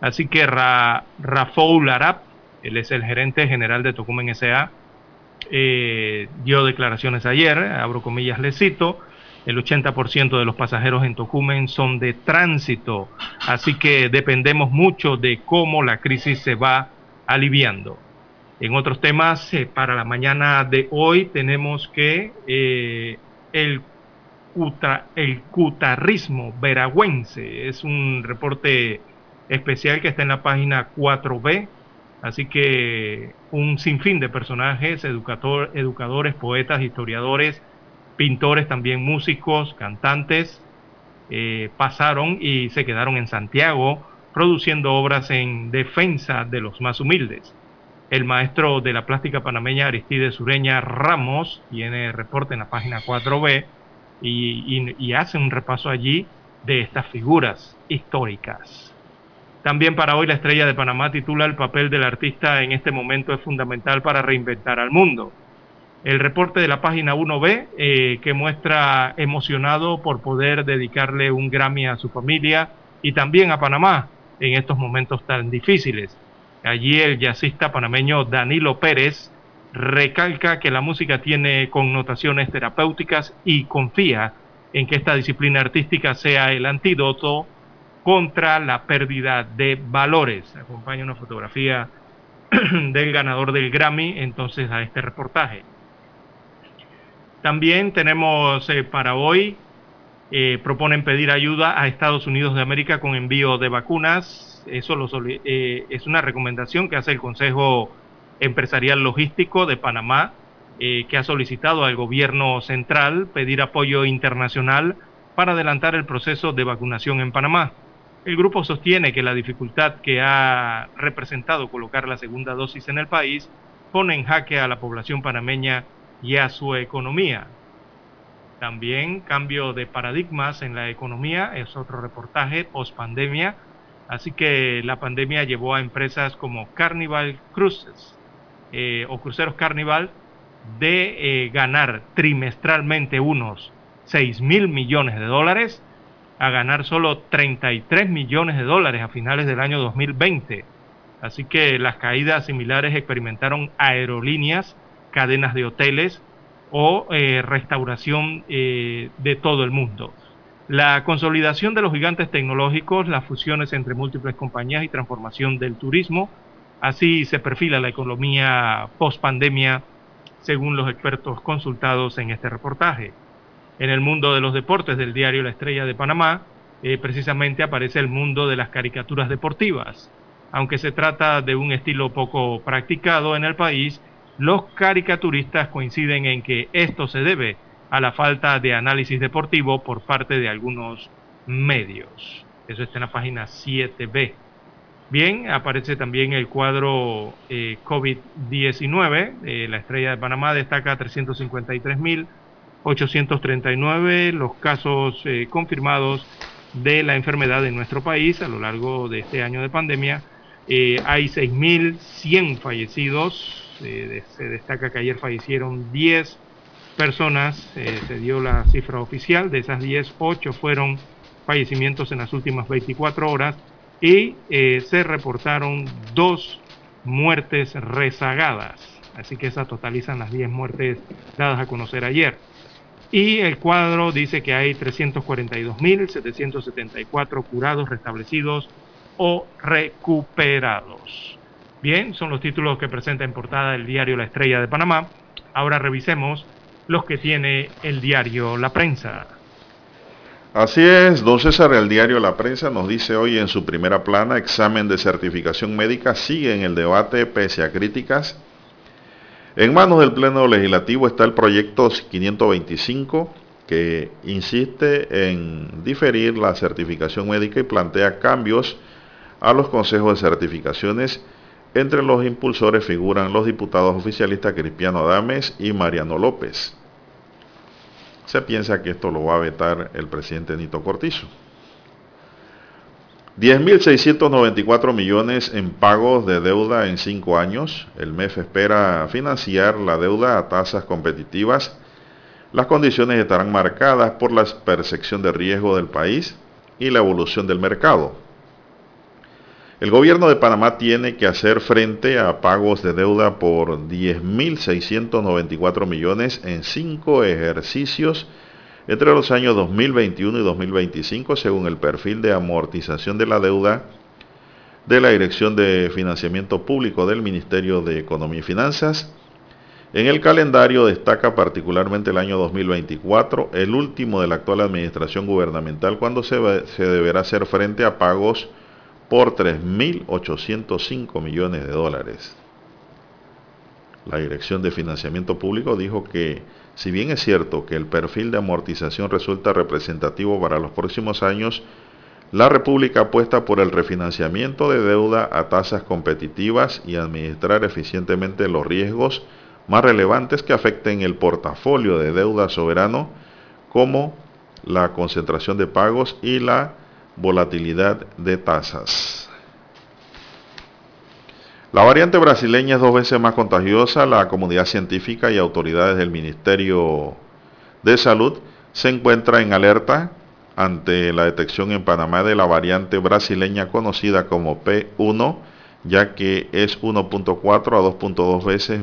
S7: Así que Ra, Rafaul Arap, él es el gerente general de Tocumen S.A., eh, dio declaraciones ayer, abro comillas, le cito, el 80% de los pasajeros en Tocumen son de tránsito, así que dependemos mucho de cómo la crisis se va aliviando. En otros temas, eh, para la mañana de hoy tenemos que el, el cutarrismo veragüense. Es un reporte especial que está en la página 4B Así que un sinfín de personajes, educador, educadores, poetas, historiadores, pintores, también músicos, cantantes, eh, pasaron y se quedaron en Santiago produciendo obras en defensa de los más humildes. El maestro de la plástica panameña Aristide Sureña Ramos tiene reporte en la página 4B y, y, y hace un repaso allí de estas figuras históricas. También para hoy la estrella de Panamá titula El papel del artista en este momento es fundamental para reinventar al mundo. El reporte de la página 1B eh, que muestra emocionado por poder dedicarle un Grammy a su familia y también a Panamá en estos momentos tan difíciles. Allí el jazzista panameño Danilo Pérez recalca que la música tiene connotaciones terapéuticas y confía en que esta disciplina artística sea el antídoto contra la pérdida de valores. Acompaña una fotografía [CLEARS THROAT] del ganador del Grammy entonces a este reportaje. También tenemos eh, para hoy, eh, proponen pedir ayuda a Estados Unidos de América con envío de vacunas. Eso lo, eh, es una recomendación que hace el Consejo Empresarial Logístico de Panamá, que ha solicitado al gobierno central pedir apoyo internacional para adelantar el proceso de vacunación en Panamá. El grupo sostiene que la dificultad que ha representado colocar la segunda dosis en el país pone en jaque a la población panameña y a su economía. También cambio de paradigmas en la economía es otro reportaje post pandemia. Así que la pandemia llevó a empresas como Carnival Cruises eh, o Cruceros Carnival de eh, ganar trimestralmente unos 6 mil millones de dólares a ganar solo 33 millones de dólares a finales del año 2020. Así que las caídas similares experimentaron aerolíneas, cadenas de hoteles o eh, restauración de todo el mundo. La consolidación de los gigantes tecnológicos, las fusiones entre múltiples compañías y transformación del turismo, así se perfila la economía post pandemia según los expertos consultados en este reportaje en el mundo de los deportes del diario La Estrella de Panamá, eh, precisamente aparece el mundo de las caricaturas deportivas. Aunque se trata de un estilo poco practicado en el país, los caricaturistas coinciden en que esto se debe a la falta de análisis deportivo por parte de algunos medios. Eso está en la página 7B. Bien, aparece también el cuadro eh, COVID-19. Eh, la estrella de Panamá destaca 353.839 los casos eh, confirmados de la enfermedad en nuestro país a lo largo de este año de pandemia. hay 6.100 fallecidos. se destaca que ayer fallecieron 10 personas, se dio la cifra oficial. De esas 10, 8 fueron fallecimientos en las últimas 24 horas y eh, se reportaron dos muertes rezagadas. Así que esas totalizan las 10 muertes dadas a conocer ayer. Y el cuadro dice que hay 342.774 curados, restablecidos o recuperados. Bien, son los títulos que presenta en portada el diario La Estrella de Panamá. Ahora revisemos los que tiene el diario La Prensa.
S8: Así es, don César, el diario La Prensa nos dice hoy en su primera plana, examen de certificación médica sigue en el debate pese a críticas. En manos del Pleno Legislativo está el proyecto 525 que insiste en diferir la certificación médica y plantea cambios a los consejos de certificaciones. Entre los impulsores figuran los diputados oficialistas Cristiano Adames y Mariano López. Se piensa que esto lo va a vetar el presidente Nito Cortizo. 10.694 millones en pagos de deuda en cinco años. El MEF espera financiar la deuda a tasas competitivas. Las condiciones estarán marcadas por la percepción de riesgo del país y la evolución del mercado. El gobierno de Panamá tiene que hacer frente a pagos de deuda por 10.694 millones en cinco ejercicios entre los años 2021 y 2025, según el perfil de amortización de la deuda de la Dirección de Financiamiento Público del Ministerio de Economía y Finanzas. En el calendario destaca particularmente el año 2024, el último de la actual administración gubernamental, cuando se, se deberá hacer frente a pagos por 3.805 millones de dólares. La Dirección de Financiamiento Público dijo que, si bien es cierto que el perfil de amortización resulta representativo para los próximos años, la República apuesta por el refinanciamiento de deuda a tasas competitivas y administrar eficientemente los riesgos más relevantes que afecten el portafolio de deuda soberano, como la concentración de pagos y la volatilidad de tasas. La variante brasileña es dos veces más contagiosa. La comunidad científica y autoridades del Ministerio de Salud se encuentran en alerta ante la detección en Panamá de la variante brasileña conocida como P1, ya que es 1.4 a 2.2 veces,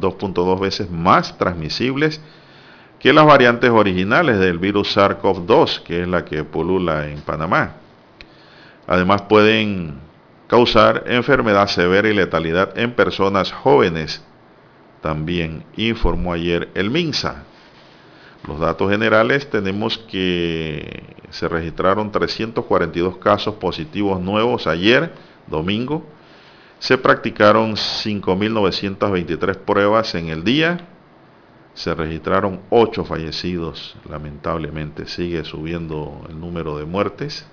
S8: 2.2 veces más transmisibles que las variantes originales del virus SARS-CoV-2, que es la que polula en Panamá. Además pueden causar enfermedad severa y letalidad en personas jóvenes. También informó ayer el MINSA. Los datos generales tenemos que se registraron 342 casos positivos nuevos ayer, domingo. Se practicaron 5.923 pruebas en el día se registraron ocho fallecidos, lamentablemente sigue subiendo el número de muertes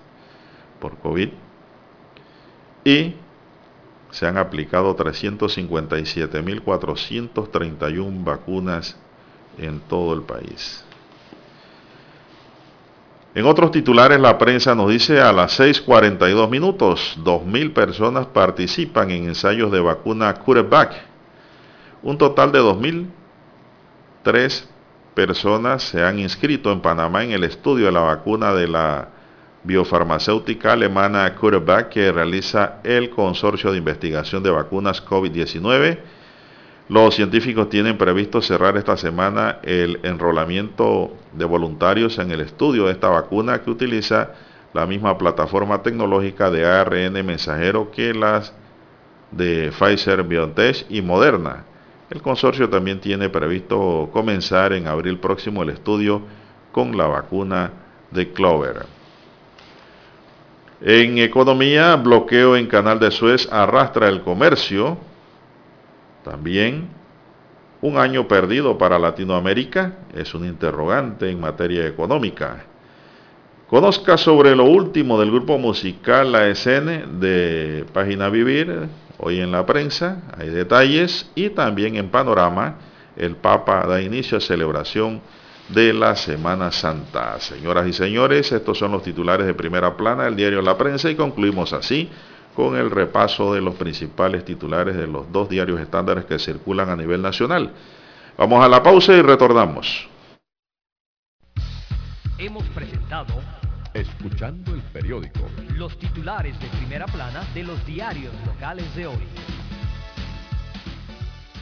S8: por COVID y se han aplicado 357.431 vacunas en todo el país. En otros titulares, la prensa nos dice a las 6.42 minutos, 2.000 personas participan en ensayos de vacuna CureVac. Un total de 2.000 Tres personas se han inscrito en Panamá en el estudio de la vacuna de la biofarmacéutica alemana CureVac que realiza el Consorcio de Investigación de Vacunas COVID-19. Los científicos tienen previsto cerrar esta semana el enrolamiento de voluntarios en el estudio de esta vacuna que utiliza la misma plataforma tecnológica de ARN mensajero que las de Pfizer, BioNTech y Moderna. El consorcio también tiene previsto comenzar en abril próximo el estudio con la vacuna de Clover. En economía, bloqueo en Canal de Suez arrastra el comercio. También un año perdido para Latinoamérica es un interrogante en materia económica. Conozca sobre lo último del grupo musical La Escena de Página Vivir, hoy en la prensa, hay detalles y también en Panorama, el Papa da inicio a celebración de la Semana Santa. Señoras y señores, estos son los titulares de primera plana del diario La Prensa y concluimos así con el repaso de los principales titulares de los dos diarios estándares que circulan a nivel nacional. Vamos a la pausa y retornamos.
S3: Hemos presentado
S16: Escuchando el periódico.
S3: Los titulares de primera plana de los diarios locales de hoy.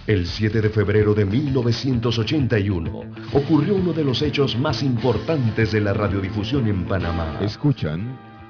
S15: El 7 de febrero de 1981 ocurrió uno de los hechos más importantes de la radiodifusión en Panamá.
S16: Escuchan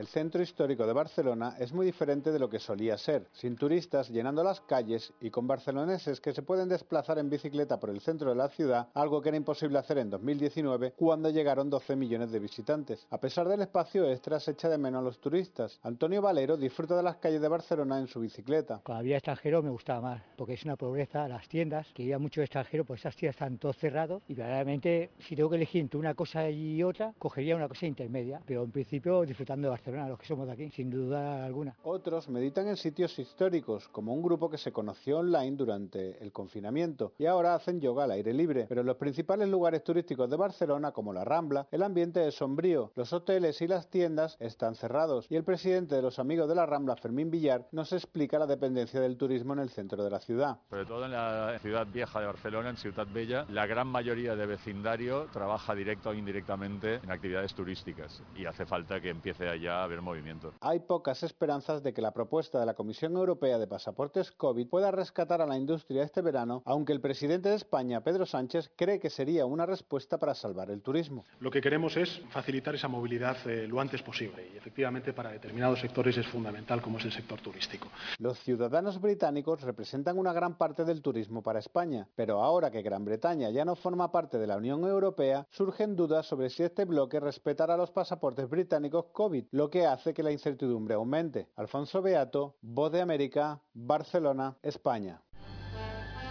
S17: El centro histórico de Barcelona es muy diferente de lo que solía ser, sin turistas llenando las calles y con barceloneses que se pueden desplazar en bicicleta por el centro de la ciudad, algo que era imposible hacer en 2019 cuando llegaron 12 millones de visitantes. A pesar del espacio extra se echa de menos a los turistas. Antonio Valero disfruta de las calles de Barcelona en su bicicleta.
S18: Cuando había extranjero me gustaba más, porque es una pobreza las tiendas, que había mucho extranjero, pues esas tiendas están todos cerrados y verdaderamente si tengo que elegir entre una cosa y otra, cogería una cosa intermedia, pero en principio disfrutando de Barcelona, los que somos de aquí, sin duda alguna.
S17: Otros meditan en sitios históricos, como un grupo que se conoció online durante el confinamiento y ahora hacen yoga al aire libre. Pero en los principales lugares turísticos de Barcelona, como la Rambla, el ambiente es sombrío, los hoteles y las tiendas están cerrados y el presidente de los amigos de la Rambla, Fermín Villar, nos explica la dependencia del turismo en el centro de la ciudad.
S19: Sobre todo en la ciudad vieja de Barcelona, en Ciudad Bella, la gran mayoría de vecindario trabaja directo o indirectamente en actividades turísticas y hace falta que empiece allá a haber movimiento.
S17: Hay pocas esperanzas de que la propuesta de la Comisión Europea de Pasaportes COVID pueda rescatar a la industria este verano, aunque el presidente de España, Pedro Sánchez, cree que sería una respuesta para salvar el turismo.
S20: Lo que queremos es facilitar esa movilidad eh, lo antes posible y efectivamente para determinados sectores es fundamental como es el sector turístico.
S17: Los ciudadanos británicos representan una gran parte del turismo para España, pero ahora que Gran Bretaña ya no forma parte de la Unión Europea, surgen dudas sobre si este bloque respetará los pasaportes británicos COVID, lo que hace que la incertidumbre aumente. Alfonso Beato, Voz de América, Barcelona, España.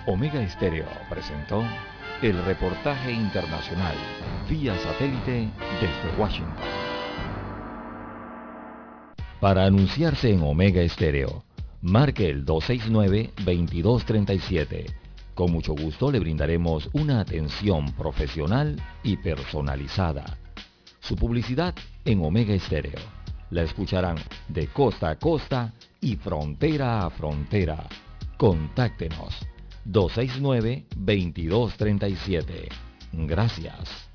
S6: Omega Estéreo presentó el reportaje internacional vía satélite desde Washington. Para anunciarse en Omega Estéreo, marque el 269-2237. Con mucho gusto le brindaremos una atención profesional y personalizada. Su publicidad en Omega Estéreo la escucharán de costa a costa y frontera a frontera. Contáctenos 269-2237. Gracias.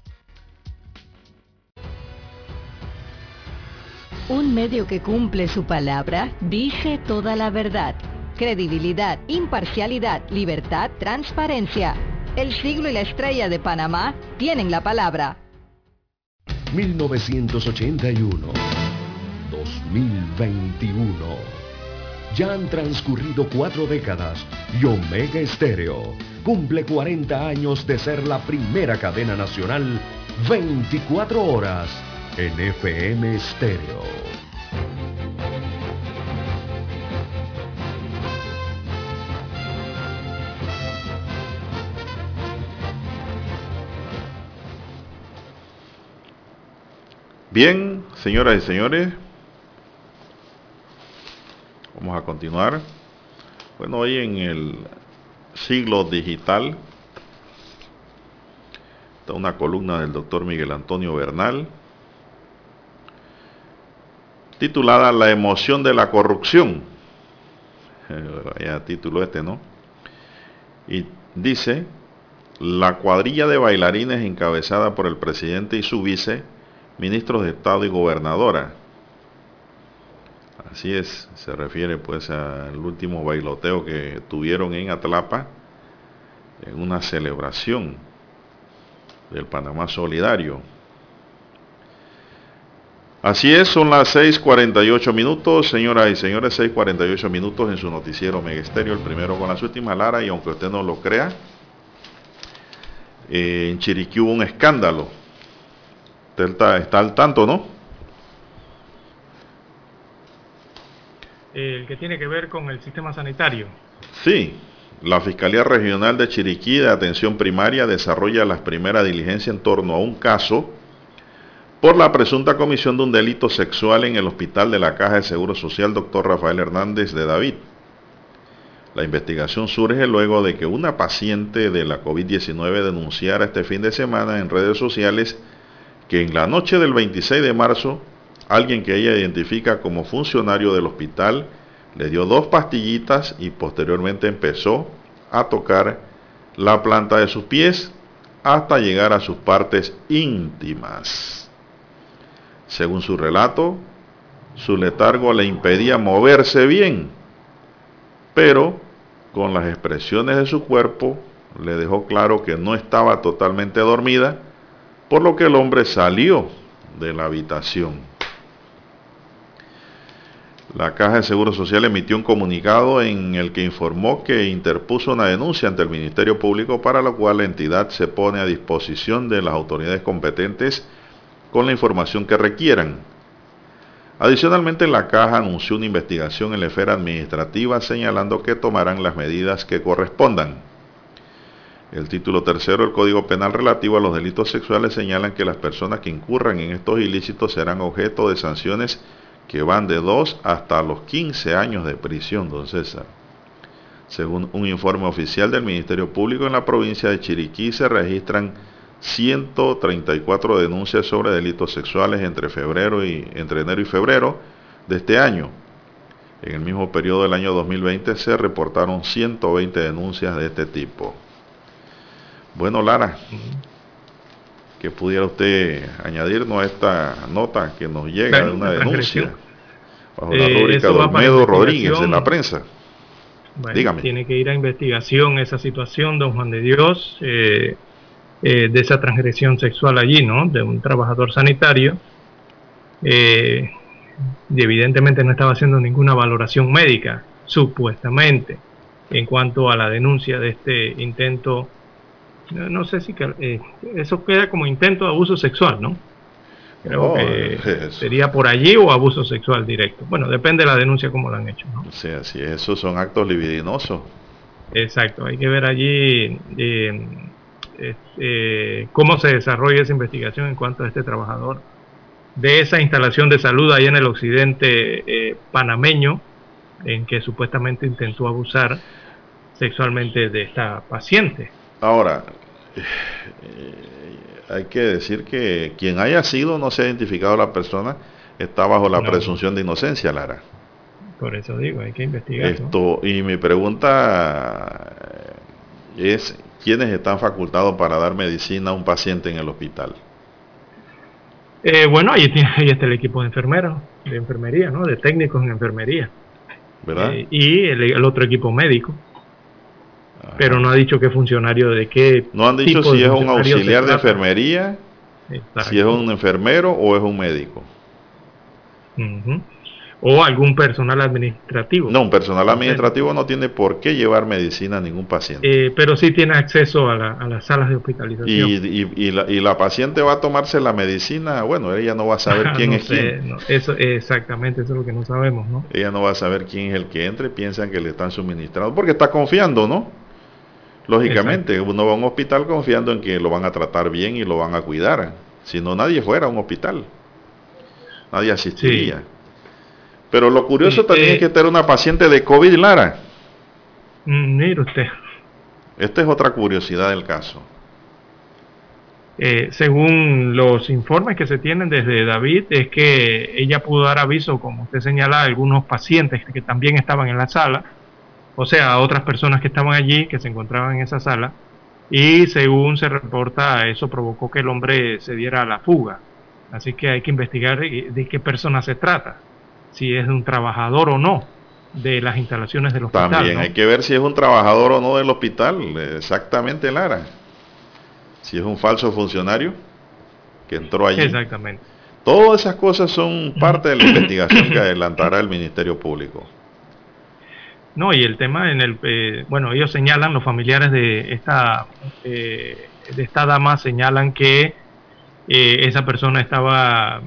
S21: Un medio que cumple su palabra dice toda la verdad. Credibilidad, imparcialidad, libertad, transparencia. El siglo y la estrella de Panamá tienen la palabra.
S15: 1981. 2021. Ya han transcurrido cuatro décadas y Omega Estéreo cumple 40 años de ser la primera cadena nacional 24 horas en FM Estéreo.
S8: Bien, señoras y señores, Vamos a continuar. Bueno, hoy en el siglo digital está una columna del doctor Miguel Antonio Bernal titulada La emoción de la corrupción. Ya título este, ¿no? Y dice, la cuadrilla de bailarines encabezada por el presidente y su vice, ministros de Estado y gobernadora, Así es, se refiere pues al último bailoteo que tuvieron en Atlapa en una celebración del Panamá Solidario. Así es, son las 6.48 minutos, señoras y señores, 6.48 minutos en su noticiero Megesterio, el primero con las últimas, Lara, y aunque usted no lo crea, eh, en Chiriquí hubo un escándalo. Usted está, está al tanto, ¿no?
S7: El que tiene que ver con el sistema sanitario.
S8: Sí, la Fiscalía Regional de Chiriquí de Atención Primaria desarrolla las primeras diligencias en torno a un caso por la presunta comisión de un delito sexual en el Hospital de la Caja de Seguro Social Dr. Rafael Hernández de David. La investigación surge luego de que una paciente de la COVID-19 denunciara este fin de semana en redes sociales que en la noche del 26 de marzo alguien que ella identifica como funcionario del hospital le dio dos pastillitas y posteriormente empezó a tocar la planta de sus pies hasta llegar a sus partes íntimas. Según su relato, su letargo le impedía moverse bien, pero con las expresiones de su cuerpo le dejó claro que no estaba totalmente dormida, por lo que el hombre salió de la habitación. La Caja de Seguro Social emitió un comunicado en el que informó que interpuso una denuncia ante el Ministerio Público para la cual la entidad se pone a disposición de las autoridades competentes con la información que requieran. Adicionalmente, la Caja anunció una investigación en la esfera administrativa señalando que tomarán las medidas que correspondan. El título tercero del Código Penal relativo a los delitos sexuales señalan que las personas que incurran en estos ilícitos serán objeto de sanciones que van de 2 hasta los 15 años de prisión, don César. Según un informe oficial del Ministerio Público en la provincia de Chiriquí se registran 134 denuncias sobre delitos sexuales entre febrero y entre enero y febrero de este año. En el mismo periodo del año 2020 se reportaron 120 denuncias de este tipo. Bueno, Lara, que pudiera usted añadirnos a esta nota que nos llega de una denuncia bajo la eh, rúbrica de Olmedo Rodríguez en la prensa.
S7: Dígame. Tiene que ir a investigación esa situación, don Juan de Dios, eh, eh, de esa transgresión sexual allí, ¿no? De un trabajador sanitario. y evidentemente no estaba haciendo ninguna valoración médica, supuestamente, en cuanto a la denuncia de este intento no, sé si eh, eso queda como intento de abuso sexual, ¿no? Creo que sería por allí o abuso sexual directo. Bueno, depende de la denuncia como lo han hecho, ¿no?
S8: Sí, así esos son actos libidinosos.
S7: Exacto, hay que ver allí eh, eh, cómo se desarrolla esa investigación en cuanto a este trabajador de esa instalación de salud ahí en el occidente panameño, en que supuestamente intentó abusar sexualmente de esta paciente.
S8: Ahora, eh, hay que decir que quien haya sido, no se ha identificado la persona, está bajo la presunción de inocencia, Lara.
S7: Por eso digo, hay que investigar.
S8: Esto, Y mi pregunta es, ¿quiénes están facultados para dar medicina a un paciente en el hospital?
S7: Eh, bueno, ahí, está el equipo de enfermeros, de enfermería, ¿no? De técnicos en enfermería. ¿Verdad? Eh, y el, otro equipo médico pero no ha dicho qué funcionario de qué.
S8: No han dicho si es un auxiliar de enfermería, si es un enfermero o es un médico.
S7: O algún personal administrativo.
S8: No, un personal administrativo no tiene por qué llevar medicina a ningún paciente.
S7: Eh, pero sí tiene acceso a, las salas de hospitalización.
S8: Y, la, paciente va a tomarse la medicina, bueno, ella no va a saber [LAUGHS] quién es quién.
S7: eso, exactamente, eso es lo que no sabemos, ¿no?
S8: Ella no va a saber quién es el que entre, piensan que le están suministrando, porque está confiando, ¿no? Lógicamente, uno va a un hospital confiando en que lo van a tratar bien y lo van a cuidar. Si no, nadie fuera a un hospital. Nadie asistiría. Pero lo curioso también es que tener una paciente de COVID, Lara.
S7: Mm, mire usted.
S8: Esta es otra curiosidad del caso.
S7: Eh, según los informes que se tienen desde David, es que ella pudo dar aviso, como usted señala, a algunos pacientes que también estaban en la sala, o sea, a otras personas que estaban allí, que se encontraban en esa sala, y según se reporta, eso provocó que el hombre se diera a la fuga. Así que hay que investigar de qué persona se trata. si es un trabajador o no de las instalaciones del hospital.
S8: También hay que ver si es un trabajador o no del hospital, exactamente Lara. Si es un falso funcionario que entró allí.
S7: Exactamente.
S8: Todas esas cosas son parte de la [COUGHS] investigación que adelantará el Ministerio Público.
S7: No, y el tema en el, eh, bueno, ellos señalan, los familiares de esta, eh, de esta dama señalan que eh, esa persona estaba,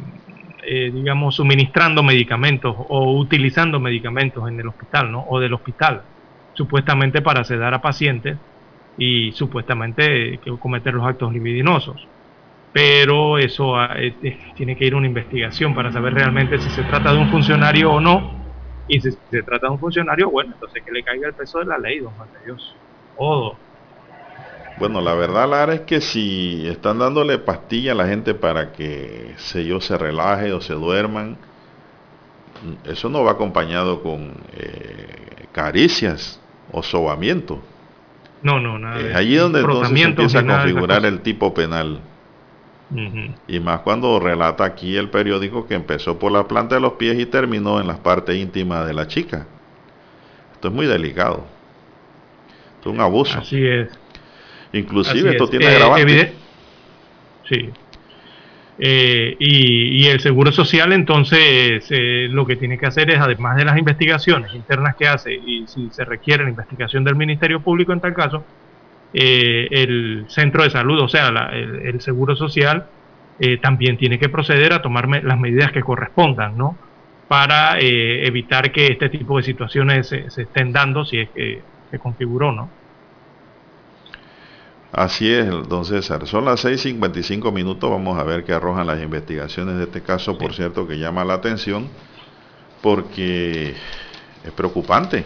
S7: digamos, suministrando medicamentos o utilizando medicamentos en el hospital, ¿no? O del hospital, supuestamente para sedar a pacientes y supuestamente cometer los actos libidinosos. Pero eso tiene que ir una investigación para saber realmente si se trata de un funcionario o no y si se trata de un funcionario, bueno, entonces que le caiga el peso de la ley, don Juan de Dios. Todo.
S8: Bueno, la verdad, Lara, es que si están dándole pastilla a la gente para que se yo se relaje o se duerman, eso no va acompañado con eh, caricias o sobamiento.
S7: No, no, nada.
S8: Es allí donde entonces se empieza a configurar el tipo penal. Y más cuando relata aquí el periódico que empezó por la planta de los pies y terminó en las partes íntimas de la chica. Esto es muy delicado. Esto es un abuso.
S7: Así es.
S8: Inclusive esto tiene eh,
S7: Sí. Eh, y, el Seguro Social entonces eh, lo que tiene que hacer es, además de las investigaciones internas que hace, y si se requiere la investigación del Ministerio Público en tal caso, eh, el centro de salud, o sea, el, Seguro Social, eh, también tiene que proceder a tomar las medidas que correspondan, ¿no? Para eh, evitar que este tipo de situaciones se, estén dando si es que se configuró, ¿no?
S8: Así es, don César. Son las 6.55 minutos. Vamos a ver qué arrojan las investigaciones de este caso, por cierto, que llama la atención porque es preocupante.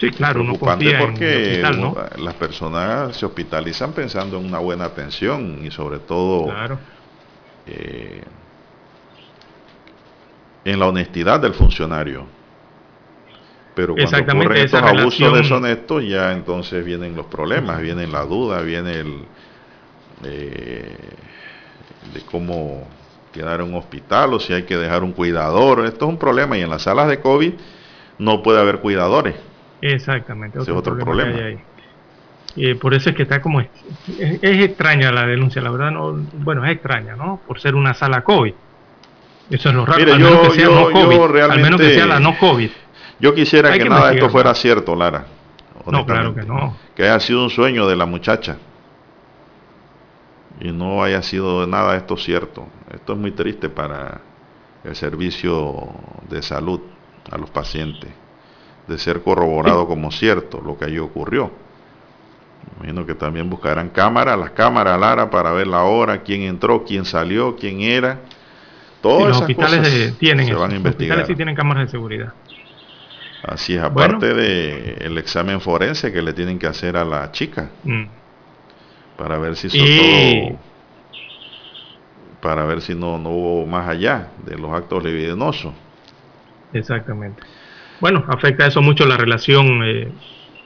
S7: Sí, claro,
S8: preocupante porque las personas se hospitalizan pensando en una buena atención y sobre todo eh, en la honestidad del funcionario. Pero cuando ocurren estos abusos deshonestos, ya entonces vienen los problemas, viene la duda, viene el eh, de cómo quedar en un hospital o si hay que dejar un cuidador. Esto es un problema y en las salas de COVID no puede haber cuidadores
S7: Exactamente. Otro, otro problema. Eh, por eso es que está como... Es, extraña la denuncia, la verdad, no, bueno, es extraña, ¿no? Por ser una sala COVID. Eso es lo raro. al, menos que sea no COVID, al menos que sea la no COVID.
S8: Yo quisiera que, nada de esto fuera cierto, Lara.
S7: No, claro que no.
S8: Que haya sido un sueño de la muchacha. Y no haya sido nada de esto cierto. Esto es muy triste para el servicio de salud a los pacientes de ser corroborado como cierto lo que allí ocurrió. Imagino que también buscarán cámaras, las cámaras Lara para ver la hora, quién entró, quién salió, quién era. Todas los
S7: hospitales tienen
S8: se van a investigar.
S7: Los hospitales sí tienen cámaras de seguridad.
S8: Así es, aparte del el examen forense que le tienen que hacer a la chica. Mm. Para ver si todo para ver si no, no hubo más allá de los actos libidinosos.
S7: Exactamente bueno, afecta eso mucho la relación. Eh,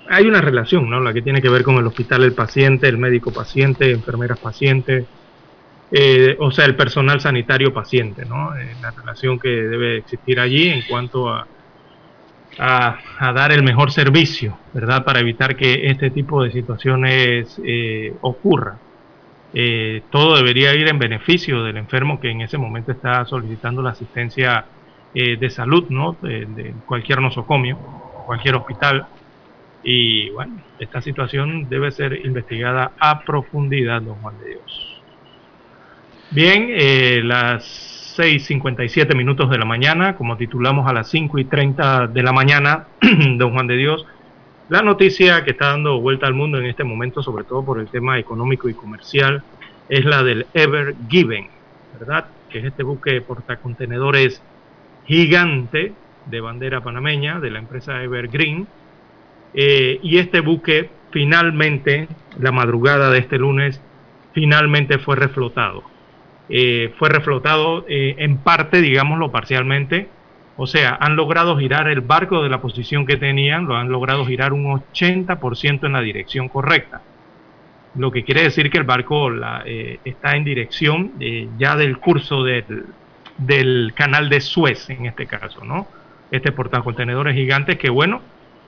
S7: hay una relación, ¿no? La que tiene que ver con el hospital, el paciente, el médico paciente, enfermeras paciente, eh, o sea, el personal sanitario paciente, ¿no? Eh, la relación que debe existir allí en cuanto a, a, dar el mejor servicio, ¿verdad? Para evitar que este tipo de situaciones ocurra. todo debería ir en beneficio del enfermo que en ese momento está solicitando la asistencia eh, de salud, ¿no? De, cualquier nosocomio, cualquier hospital. Y bueno, esta situación debe ser investigada a profundidad, don Juan de Dios. Bien, eh, las 6.57 minutos de la mañana, como titulamos a las 5 y 30 de la mañana, [CLEARS THROAT] don Juan de Dios, la noticia que está dando vuelta al mundo en este momento, sobre todo por el tema económico y comercial, es la del Ever Given, ¿verdad? Que es este buque portacontenedores gigante de bandera panameña de la empresa Evergreen. Eh, y este buque finalmente, la madrugada de este lunes, finalmente fue reflotado. Eh, fue reflotado eh, en parte, digámoslo parcialmente, o sea, han logrado girar el barco de la posición que tenían, lo han logrado girar un 80% en la dirección correcta. Lo que quiere decir que el barco está en dirección ya del curso del, del canal de Suez en este caso, ¿no? Este portacontenedores gigantes que, bueno,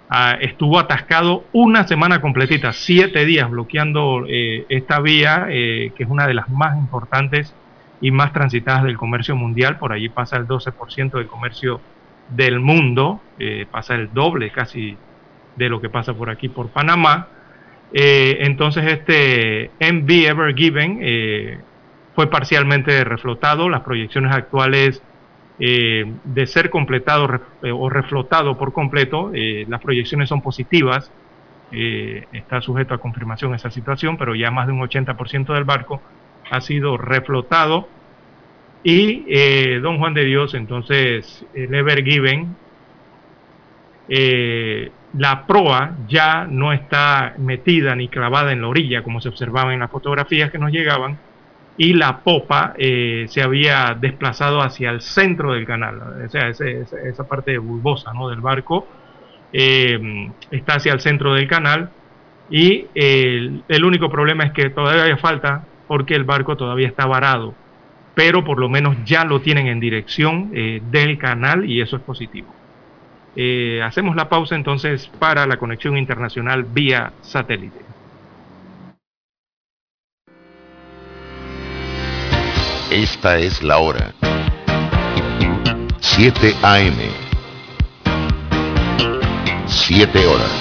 S7: ah, estuvo atascado una semana completita, siete días bloqueando eh, esta vía, eh, que es una de las más importantes y más transitadas del comercio mundial. Por allí pasa el 12% del comercio del mundo, eh, pasa el doble casi de lo que pasa por aquí por Panamá. entonces este MV Ever Given fue parcialmente reflotado. Las proyecciones actuales eh, de ser completado eh, o reflotado por completo, eh, las proyecciones son positivas. está sujeto a confirmación esa situación, pero ya más de un 80% del barco ha sido reflotado. Y Don Juan de Dios, entonces, el Ever Given, la proa ya no está metida ni clavada en la orilla, como se observaba en las fotografías que nos llegaban, y la popa eh, se había desplazado hacia el centro del canal, o sea, esa parte bulbosa del barco eh, está hacia el centro del canal y el, único problema es que todavía falta porque el barco todavía está varado, pero por lo menos ya lo tienen en dirección eh, del canal y eso es positivo. hacemos la pausa entonces para la conexión internacional vía satélite.
S22: Esta es la hora. 7 AM. 7 horas.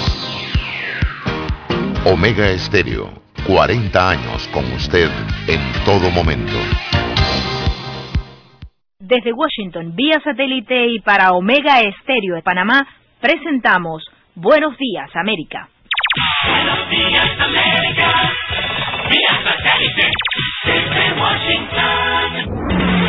S22: Omega Estéreo, 40 años con usted en todo momento.
S23: Desde Washington, vía satélite y para Omega Estéreo de Panamá, presentamos Buenos Días, América.
S24: Buenos días, América. Vía satélite desde Washington.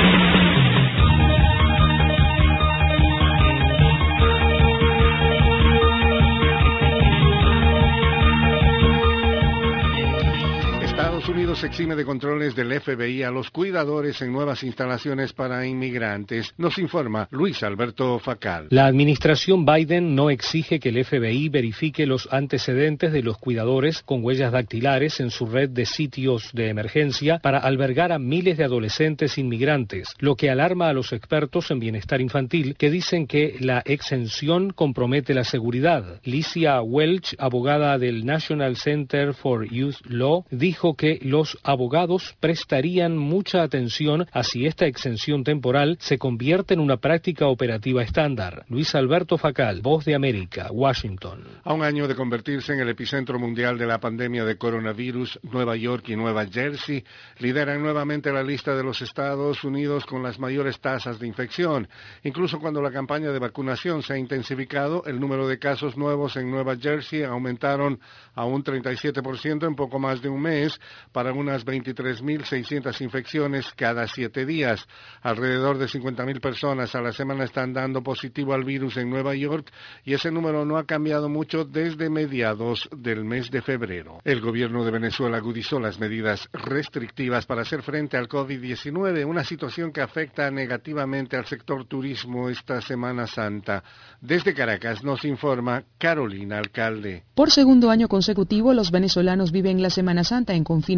S25: Unidos exime de controles del FBI a los cuidadores en nuevas instalaciones para inmigrantes, nos informa Luis Alberto Facal.
S26: La administración Biden no exige que el FBI verifique los antecedentes de los cuidadores con huellas dactilares en su red de sitios de emergencia para albergar a miles de adolescentes inmigrantes, lo que alarma a los expertos en bienestar infantil que dicen que la exención compromete la seguridad. Licia Welch, abogada del National Center for Youth Law, dijo que los abogados prestarían mucha atención a si esta exención temporal se convierte en una práctica operativa estándar. Luis Alberto Facal, Voz de América, Washington.
S25: A un año de convertirse en el epicentro mundial de la pandemia de coronavirus, Nueva York y Nueva Jersey lideran nuevamente la lista de los Estados Unidos con las mayores tasas de infección. Incluso cuando la campaña de vacunación se ha intensificado, el número de casos nuevos en Nueva Jersey aumentaron a un 37% en poco más de un mes, para unas 23.600 infecciones cada siete días. Alrededor de 50.000 personas a la semana están dando positivo al virus en Nueva York y ese número no ha cambiado mucho desde mediados del mes de febrero. El gobierno de Venezuela agudizó las medidas restrictivas para hacer frente al COVID-19, una situación que afecta negativamente al sector turismo esta Semana Santa. Desde Caracas nos informa Carolina Alcalde.
S27: Por segundo año consecutivo, los venezolanos viven la Semana Santa en confinamiento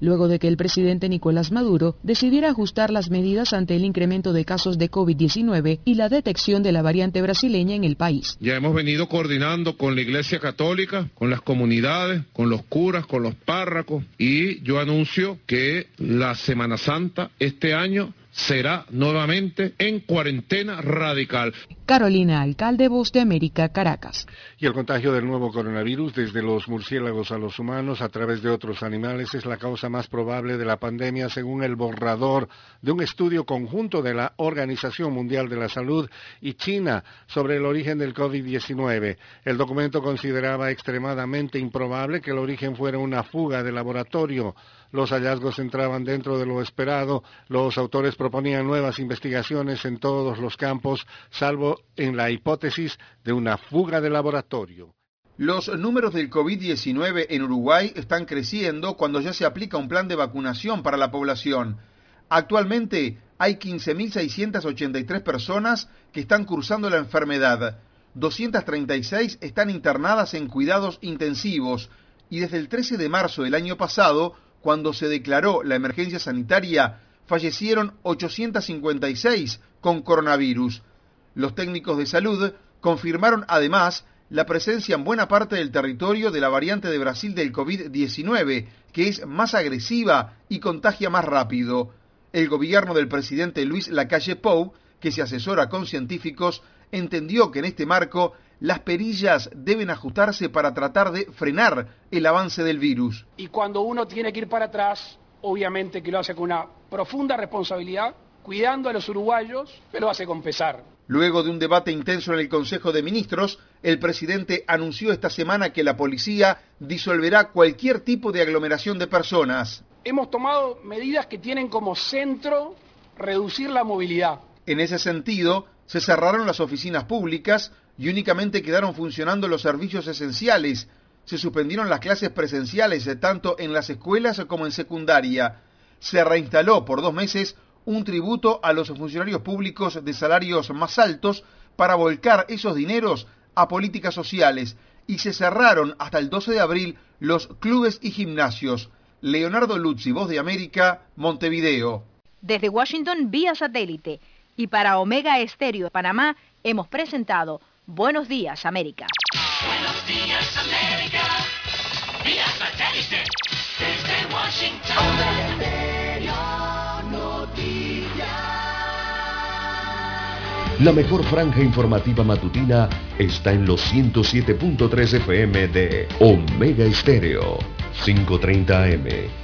S27: luego de que el presidente Nicolás Maduro decidiera ajustar las medidas ante el incremento de casos de COVID-19 y la detección de la variante brasileña en el país.
S28: Ya hemos venido coordinando con la Iglesia Católica, con las comunidades, con los curas, con los párracos y yo anuncio que la Semana Santa este año será nuevamente en cuarentena radical.
S27: Carolina, alcalde Voz de América, Caracas.
S25: Y el contagio del nuevo coronavirus desde los murciélagos a los humanos a través de otros animales es la causa más probable de la pandemia según el borrador de un estudio conjunto de la Organización Mundial de la Salud y China sobre el origen del COVID-19. El documento consideraba extremadamente improbable que el origen fuera una fuga de laboratorio los hallazgos entraban dentro de lo esperado. Los autores proponían nuevas investigaciones en todos los campos, salvo en la hipótesis de una fuga de laboratorio.
S29: Los números del COVID-19 en Uruguay están creciendo cuando ya se aplica un plan de vacunación para la población. Actualmente hay 15.683 personas que están cursando la enfermedad. 236 están internadas en cuidados intensivos y desde el 13 de marzo del año pasado cuando se declaró la emergencia sanitaria, fallecieron 856 con coronavirus. Los técnicos de salud confirmaron además la presencia en buena parte del territorio de la variante de Brasil del COVID-19, que es más agresiva y contagia más rápido. El gobierno del presidente Luis Lacalle Pou, que se asesora con científicos, entendió que en este marco las perillas deben ajustarse para tratar de frenar el avance del virus.
S30: Y cuando uno tiene que ir para atrás, obviamente que lo hace con una profunda responsabilidad, cuidando a los uruguayos, pero lo hace con pesar.
S29: Luego de un debate intenso en el Consejo de Ministros, el presidente anunció esta semana que la policía disolverá cualquier tipo de aglomeración de personas.
S30: Hemos tomado medidas que tienen como centro reducir la movilidad.
S29: En ese sentido, se cerraron las oficinas públicas y únicamente quedaron funcionando los servicios esenciales. Se suspendieron las clases presenciales tanto en las escuelas como en secundaria. Se reinstaló por dos meses un tributo a los funcionarios públicos de salarios más altos para volcar esos dineros a políticas sociales y se cerraron hasta el 12 de abril los clubes y gimnasios. Leonardo Luzzi, Voz de América, Montevideo.
S23: Desde Washington vía satélite y para Omega Estéreo de Panamá hemos presentado Buenos Días América.
S24: Buenos días América, vía satélite desde Washington. Omega Estéreo Noticias.
S15: La mejor franja informativa matutina está en los 107.3 FM de Omega Estéreo, 530 AM.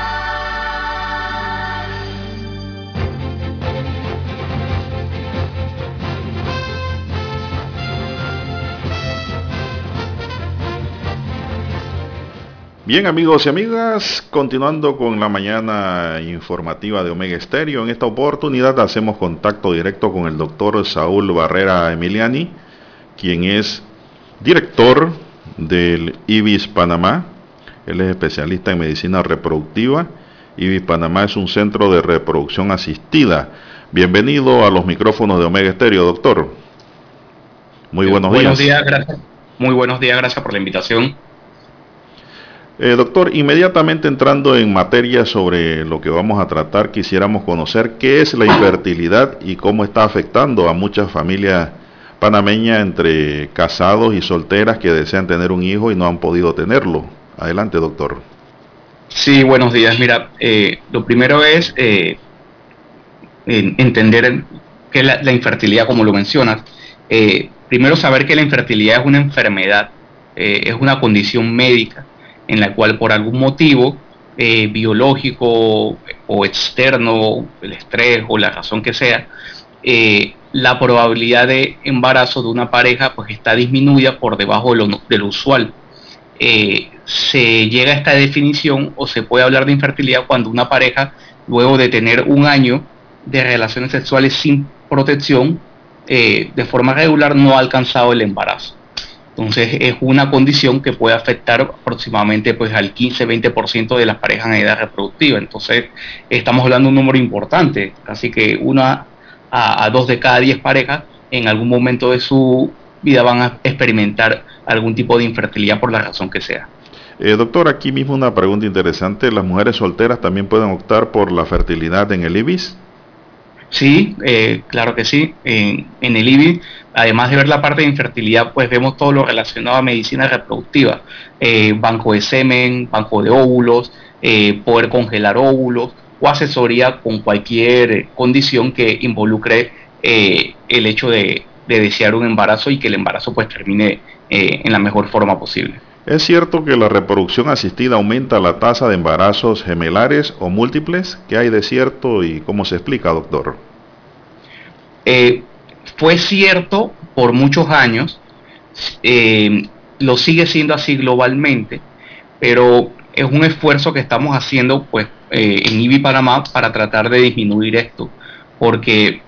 S8: Bien amigos y amigas, continuando con la mañana informativa de Omega Estéreo, en esta oportunidad hacemos contacto directo con el doctor Saúl Barrera Emiliani, quien es director del IBIS Panamá, él es especialista en medicina reproductiva, IBIS Panamá es un centro de reproducción asistida. Bienvenido a los micrófonos de Omega Estéreo, doctor. Muy buenos,
S31: buenos
S8: días.
S31: días. gracias. Muy buenos días, gracias por la invitación.
S8: Eh, doctor, inmediatamente entrando en materia sobre lo que vamos a tratar, quisiéramos conocer qué es la infertilidad y cómo está afectando a muchas familias panameñas entre casados y solteras que desean tener un hijo y no han podido tenerlo. Adelante, doctor.
S31: Sí, buenos días. Mira, eh, lo primero es eh, en- entender que la, la infertilidad, como lo mencionas, eh, primero saber que la infertilidad es una enfermedad, eh, es una condición médica en la cual por algún motivo eh, biológico o externo, el estrés o la razón que sea, eh, la probabilidad de embarazo de una pareja pues está disminuida por debajo de lo, usual. Eh, se llega a esta definición o se puede hablar de infertilidad cuando una pareja, luego de tener un año de relaciones sexuales sin protección, de forma regular no ha alcanzado el embarazo. Entonces es una condición que puede afectar aproximadamente pues al 15-20% de las parejas en edad reproductiva. Entonces estamos hablando de un número importante, así que una a, a dos de cada diez parejas en algún momento de su vida van a experimentar algún tipo de infertilidad por la razón que sea.
S8: Eh, doctor, aquí mismo una pregunta interesante. ¿Las mujeres solteras también pueden optar por la fertilidad en el IBIS?
S31: Sí, eh, claro que sí. En, el IBI, además de ver la parte de infertilidad, pues vemos todo lo relacionado a medicina reproductiva, Eh, banco de semen, banco de óvulos, eh, poder congelar óvulos o asesoría con cualquier condición que involucre el hecho de, de desear un embarazo y que el embarazo pues termine en la mejor forma posible.
S8: ¿Es cierto que la reproducción asistida aumenta la tasa de embarazos gemelares o múltiples? ¿Qué hay de cierto y cómo se explica, doctor?
S31: Eh, fue cierto por muchos años, eh, lo sigue siendo así globalmente, pero es un esfuerzo que estamos haciendo pues eh, en IBI Panamá para tratar de disminuir esto, porque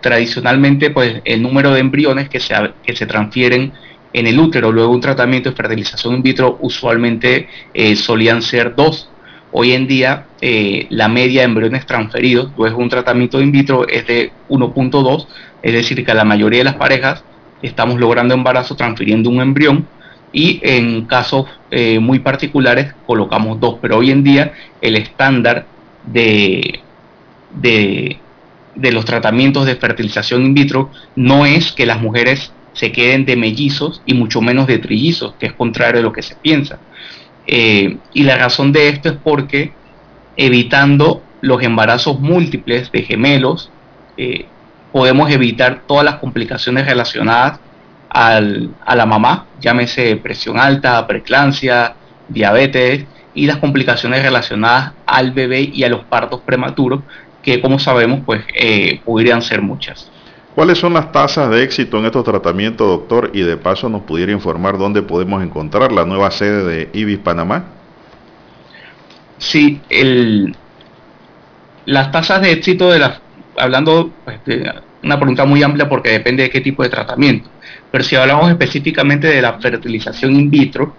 S31: tradicionalmente pues el número de embriones que se, que se transfieren en el útero luego un tratamiento de fertilización in vitro usualmente eh, solían ser dos. Hoy en día eh, la media de embriones transferidos luego un tratamiento in vitro es de 1.2, es decir que la mayoría de las parejas estamos logrando embarazo transfiriendo un embrión y en casos eh, muy particulares colocamos dos, pero hoy en día el estándar de, de, de los tratamientos de fertilización in vitro no es que las mujeres se queden de mellizos y mucho menos de trillizos, que es contrario a lo que se piensa. Eh, y la razón de esto es porque evitando los embarazos múltiples de gemelos, eh, podemos evitar todas las complicaciones relacionadas al, a la mamá, llámese presión alta, preeclampsia, diabetes y las complicaciones relacionadas al bebé y a los partos prematuros, que como sabemos, pues eh, podrían ser muchas.
S8: ¿Cuáles son las tasas de éxito en estos tratamientos, doctor? Y de paso nos pudiera informar dónde podemos encontrar la nueva sede de IBIS Panamá.
S31: Sí, el, las tasas de éxito de las, hablando pues, de una pregunta muy amplia porque depende de qué tipo de tratamiento, pero si hablamos específicamente de la fertilización in vitro,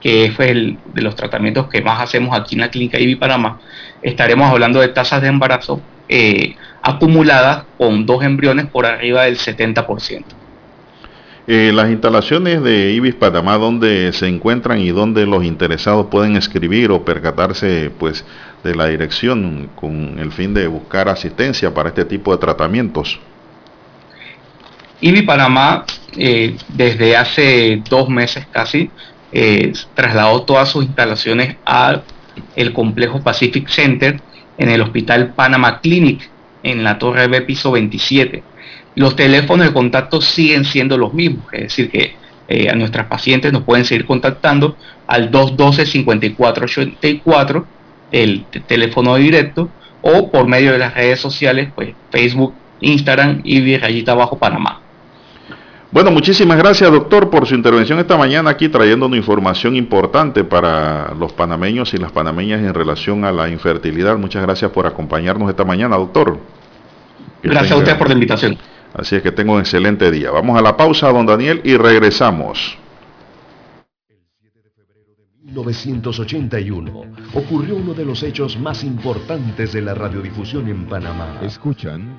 S31: que es el, de los tratamientos que más hacemos aquí en la clínica IBI Panamá, estaremos hablando de tasas de embarazo eh, acumuladas con dos embriones por arriba del 70%.
S8: Eh, las instalaciones de IBIS Panamá, ¿dónde se encuentran y dónde los interesados pueden escribir o percatarse pues, de la dirección con el fin de buscar asistencia para este tipo de tratamientos?
S31: IBI Panamá, eh, desde hace dos meses casi, eh, trasladó todas sus instalaciones al complejo Pacific Center en el Hospital Panama Clinic, en la Torre B, piso 27. Los teléfonos de contacto siguen siendo los mismos, es decir, que eh, a nuestras pacientes nos pueden seguir contactando al 212-5484, el teléfono directo, o por medio de las redes sociales, pues Facebook, Instagram y rayita abajo Panamá.
S8: Bueno, muchísimas gracias doctor por su intervención esta mañana aquí trayendo una información importante para los panameños y las panameñas en relación a la infertilidad. Muchas gracias por acompañarnos esta mañana, doctor.
S31: Gracias a
S8: tenga-
S31: usted por la invitación.
S8: Así es que tengo un excelente día. Vamos a la pausa, don Daniel, y regresamos.
S15: 1981 ocurrió uno de los hechos más importantes de la radiodifusión en Panamá.
S32: Escuchan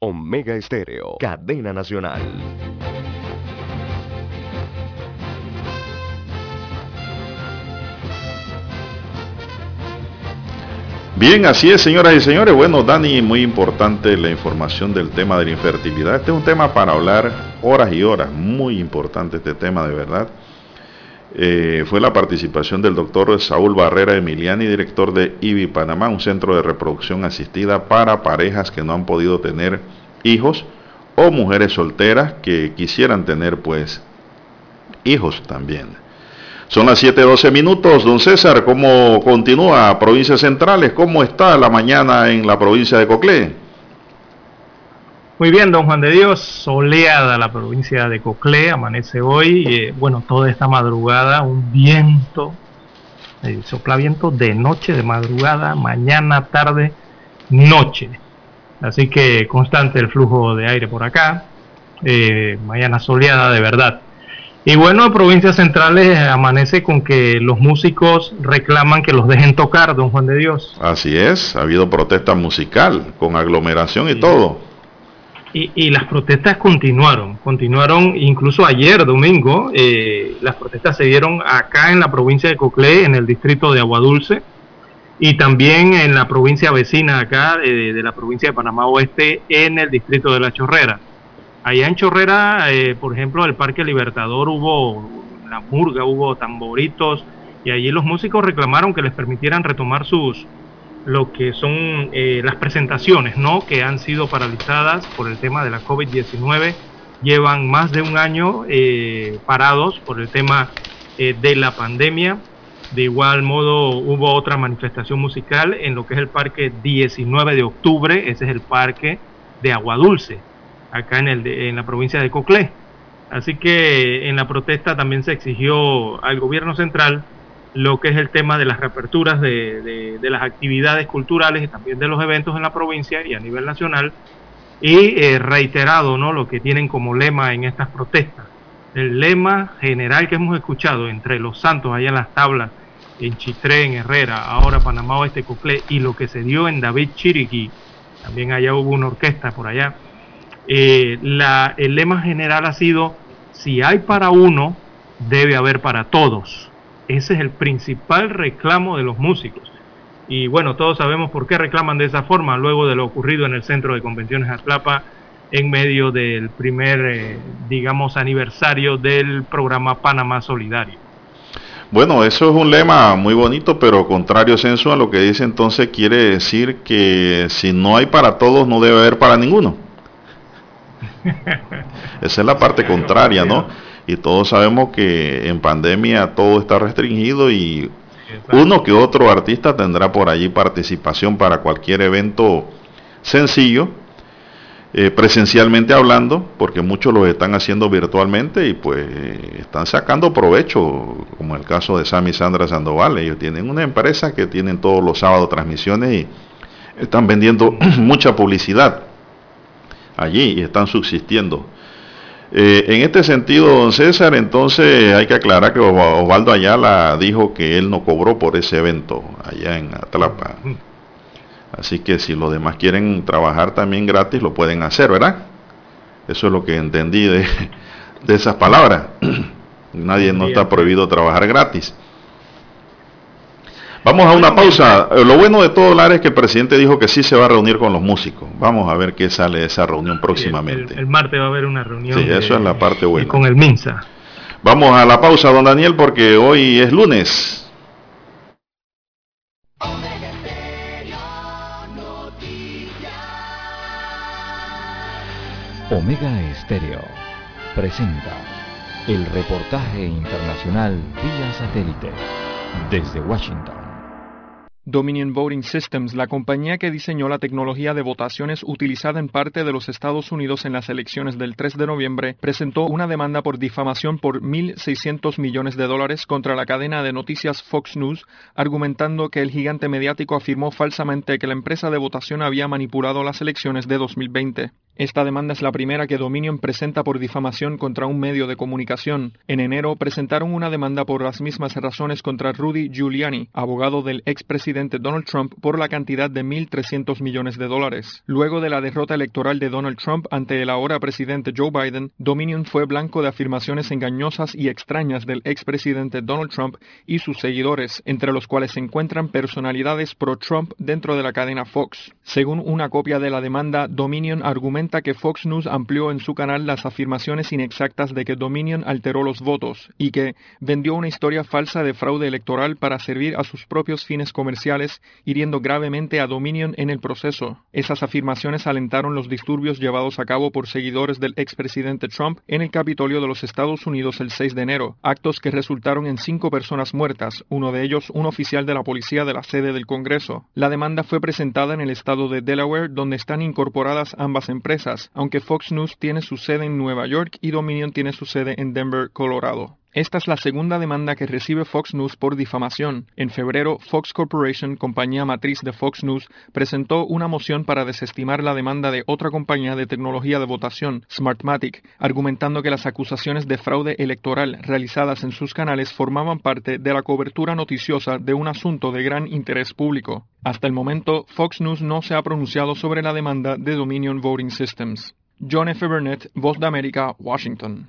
S15: Omega Estéreo. Cadena nacional.
S8: Bien, así es, señoras y señores. Bueno, Dani, muy importante la información del tema de la infertilidad. Este es un tema para hablar horas y horas. Muy importante este tema, de verdad. Eh, fue la participación del doctor Saúl Barrera Emiliani, director de IBI Panamá, un centro de reproducción asistida para parejas que no han podido tener hijos o mujeres solteras que quisieran tener pues hijos también. Son las 7.12 minutos. Don César, ¿cómo continúa provincias centrales? ¿Cómo está la mañana en la provincia de Coclé?
S7: Muy bien, don Juan de Dios, soleada la provincia de Coclé, amanece hoy, eh, bueno, toda esta madrugada, un viento, eh, sopla viento de noche, de madrugada, mañana, tarde, noche. Así que constante el flujo de aire por acá, eh, mañana soleada de verdad. Y bueno, provincias centrales amanece con que los músicos reclaman que los dejen tocar, don Juan de Dios.
S8: Así es, ha habido protesta musical con aglomeración y todo.
S7: Y, y las protestas continuaron, continuaron incluso ayer domingo, eh, las protestas se dieron acá en la provincia de Coclé, en el distrito de Aguadulce, y también en la provincia vecina acá de, la provincia de Panamá Oeste, en el distrito de La Chorrera. Allá en Chorrera, eh, por ejemplo, el Parque Libertador hubo la murga, hubo tamboritos, y allí los músicos reclamaron que les permitieran retomar sus lo que son eh, las presentaciones, ¿no? Que han sido paralizadas por el tema de la COVID-19. Llevan más de un año eh, parados por el tema eh, de la pandemia. De igual modo hubo otra manifestación musical en lo que es el parque 19 de octubre, ese es el parque de Aguadulce, acá en, el de- en la provincia de Coclé. Así que en la protesta también se exigió al gobierno central lo que es el tema de las reaperturas de, de- de las actividades culturales y también de los eventos en la provincia y a nivel nacional y eh, reiterado ¿no? lo que tienen como lema en estas protestas. El lema general que hemos escuchado entre los santos allá en las tablas, en Chitré, en Herrera, ahora Panamá Oeste, Coclé, y lo que se dio en David Chiriquí, también allá hubo una orquesta por allá, eh, la, el lema general ha sido, si hay para uno, debe haber para todos. Ese es el principal reclamo de los músicos. Y bueno, todos sabemos por qué reclaman de esa forma, luego de lo ocurrido en el Centro de Convenciones Atlapa en medio del primer, eh, digamos, aniversario del programa Panamá Solidario.
S8: Bueno, eso es un lema muy bonito, pero contrario senso a lo que dice entonces quiere decir que si no hay para todos, no debe haber para ninguno. [LAUGHS] Esa es la parte contraria, ¿no? Y todos sabemos que en pandemia todo está restringido y uno que otro artista tendrá por allí participación para cualquier evento sencillo, eh, presencialmente hablando, porque muchos lo están haciendo virtualmente y pues eh, están sacando provecho, como el caso de Sammy Sandra Sandoval. Ellos tienen una empresa que tienen todos los sábados transmisiones y están vendiendo [CLEARS THROAT] mucha publicidad allí y están subsistiendo. Eh, en este sentido, don César, entonces hay que aclarar que Os- Osvaldo Ayala dijo que él no cobró por ese evento allá en Atlapa. Así que si los demás quieren trabajar también gratis, lo pueden hacer, ¿verdad? Eso es lo que entendí de, de esas palabras. [CLEARS THROAT] Nadie no está prohibido trabajar gratis. Vamos a una pausa. Eh, Lo bueno de todo, Lara, es que el presidente dijo que sí se va a reunir con los músicos. Vamos a ver qué sale de esa reunión próximamente.
S7: El martes va a haber una reunión
S8: Sí, eso es la parte buena.
S7: con el MINSA.
S8: Vamos a la pausa, don Daniel, porque hoy es lunes.
S6: Omega Estéreo presenta el reportaje internacional vía satélite desde Washington.
S33: Dominion Voting Systems, la compañía que diseñó la tecnología de votaciones utilizada en parte de los Estados Unidos en las elecciones del 3 de noviembre, presentó una demanda por difamación por 1.600 millones de dólares contra la cadena de noticias Fox News, argumentando que el gigante mediático afirmó falsamente que la empresa de votación había manipulado las elecciones de 2020. Esta demanda es la primera que Dominion presenta por difamación contra un medio de comunicación. En enero presentaron una demanda por las mismas razones contra Rudy Giuliani, abogado del expresidente Donald Trump, por la cantidad de 1.300 millones de dólares. Luego de la derrota electoral de Donald Trump ante el ahora presidente Joe Biden, Dominion fue blanco de afirmaciones engañosas y extrañas del expresidente Donald Trump y sus seguidores, entre los cuales se encuentran personalidades pro-Trump dentro de la cadena Fox. Según una copia de la demanda, Dominion argumenta que Fox News amplió en su canal las afirmaciones inexactas de que Dominion alteró los votos y que vendió una historia falsa de fraude electoral para servir a sus propios fines comerciales, hiriendo gravemente a Dominion en el proceso. Esas afirmaciones alentaron los disturbios llevados a cabo por seguidores del expresidente Trump en el Capitolio de los Estados Unidos el 6 de enero, actos que resultaron en cinco personas muertas, uno de ellos un oficial de la policía de la sede del Congreso. La demanda fue presentada en el estado de Delaware, donde están incorporadas ambas empresas, aunque Fox News tiene su sede en Nueva York y Dominion tiene su sede en Denver, Colorado. Esta es la segunda demanda que recibe Fox News por difamación. En febrero, Fox Corporation, compañía matriz de Fox News, presentó una moción para desestimar la demanda de otra compañía de tecnología de votación, Smartmatic, argumentando que las acusaciones de fraude electoral realizadas en sus canales formaban parte de la cobertura noticiosa de un asunto de gran interés público. Hasta el momento, Fox News no se ha pronunciado sobre la demanda de Dominion Voting Systems. John F. Burnett, Voz de América, Washington.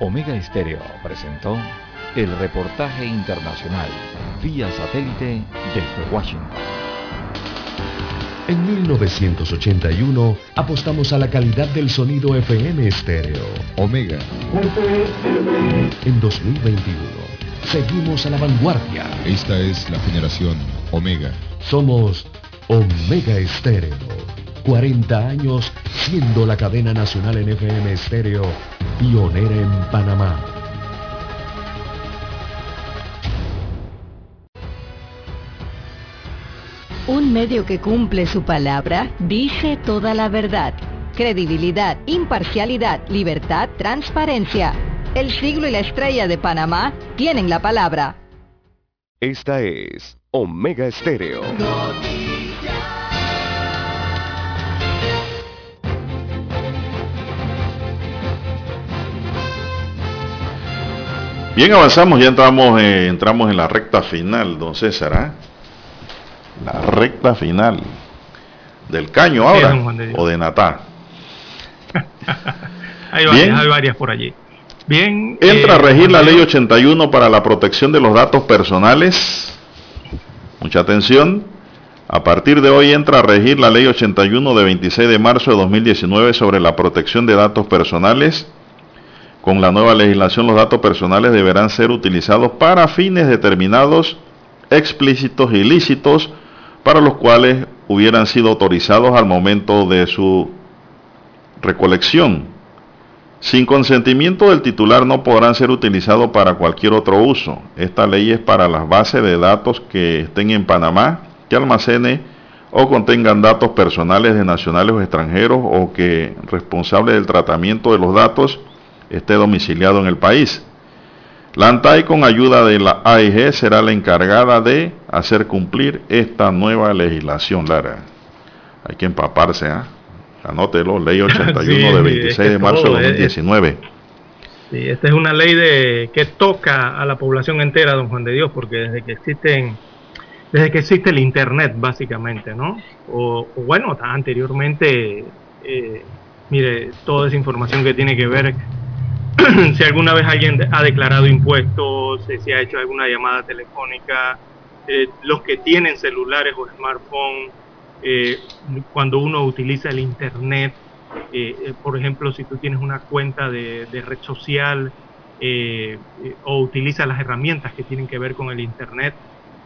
S6: Omega Estéreo presentó el reportaje internacional vía satélite desde Washington.
S15: En 1981 apostamos a la calidad del sonido FM estéreo.
S32: Omega.
S15: En 2021 seguimos a la vanguardia.
S32: Esta es la generación Omega.
S15: Somos Omega Estéreo. 40 años siendo la cadena nacional en FM estéreo pionera en Panamá.
S21: Un medio que cumple su palabra dice toda la verdad. Credibilidad, imparcialidad, libertad, transparencia. El siglo y la estrella de Panamá tienen la palabra.
S34: Esta es Omega Estéreo.
S8: Bien, avanzamos, ya entramos, eh, entramos en la recta final, don César. ¿ah? La recta final. ¿Del caño ahora?
S7: de.
S8: ¿O de Natá? [LAUGHS]
S7: Hay
S8: Bien.
S7: varias, hay varias por allí. Bien.
S8: Entra a
S7: eh,
S8: regir la ley
S7: Dios,
S8: 81 para la protección de los datos personales. Mucha atención. A partir de hoy entra a regir la ley 81 de 26 de marzo de 2019 sobre la protección de datos personales. Con la nueva legislación los datos personales deberán ser utilizados para fines determinados, explícitos y lícitos, para los cuales hubieran sido autorizados al momento de su recolección. Sin consentimiento del titular no podrán ser utilizados para cualquier otro uso. Esta ley es para las bases de datos que estén en Panamá, que almacene o contengan datos personales de nacionales o extranjeros o que responsable del tratamiento de los datos esté domiciliado en el país. La ANTAI con ayuda de la AIG será la encargada de hacer cumplir esta nueva legislación, Lara. Hay que empaparse, ¿ah? Anótelo, ley [LAUGHS] 81
S7: Sí,
S8: de
S7: es
S8: 26
S7: que
S8: de marzo de
S7: todo es-
S8: 2019.
S7: Sí, esta es una ley de que toca a la población entera, don Juan de Dios, porque desde que existen, desde que existe el internet, básicamente, ¿no? O, o bueno, anteriormente, eh, mire, toda esa información que tiene que ver [CLEARS THROAT] si alguna vez alguien ha declarado impuestos, si se ha hecho alguna llamada telefónica, eh, los que tienen celulares o smartphone, eh, cuando uno utiliza el internet, eh, eh, por ejemplo, si tú tienes una cuenta de, de red social eh, eh, o utiliza las herramientas que tienen que ver con el internet,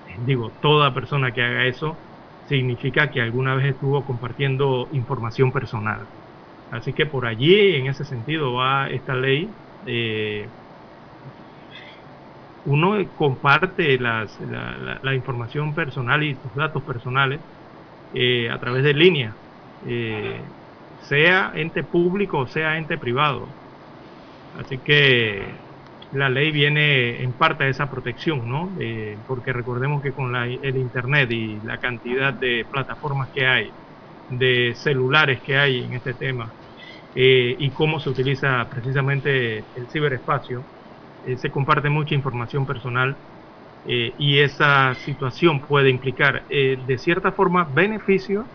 S7: eh, digo, toda persona que haga eso significa que alguna vez estuvo compartiendo información personal. Así que por allí, en ese sentido, va esta ley. eh, uno comparte las- la, la- la información personal y sus datos personales eh, a través de línea, eh, sea ente público o sea ente privado. Así que la ley viene en parte a esa protección, ¿no? Eh, porque recordemos que con la- el Internet y la cantidad de plataformas que hay, de celulares que hay en este tema, eh, y cómo se utiliza precisamente el ciberespacio, eh, se comparte mucha información personal eh, y esa situación puede implicar eh, de cierta forma beneficios,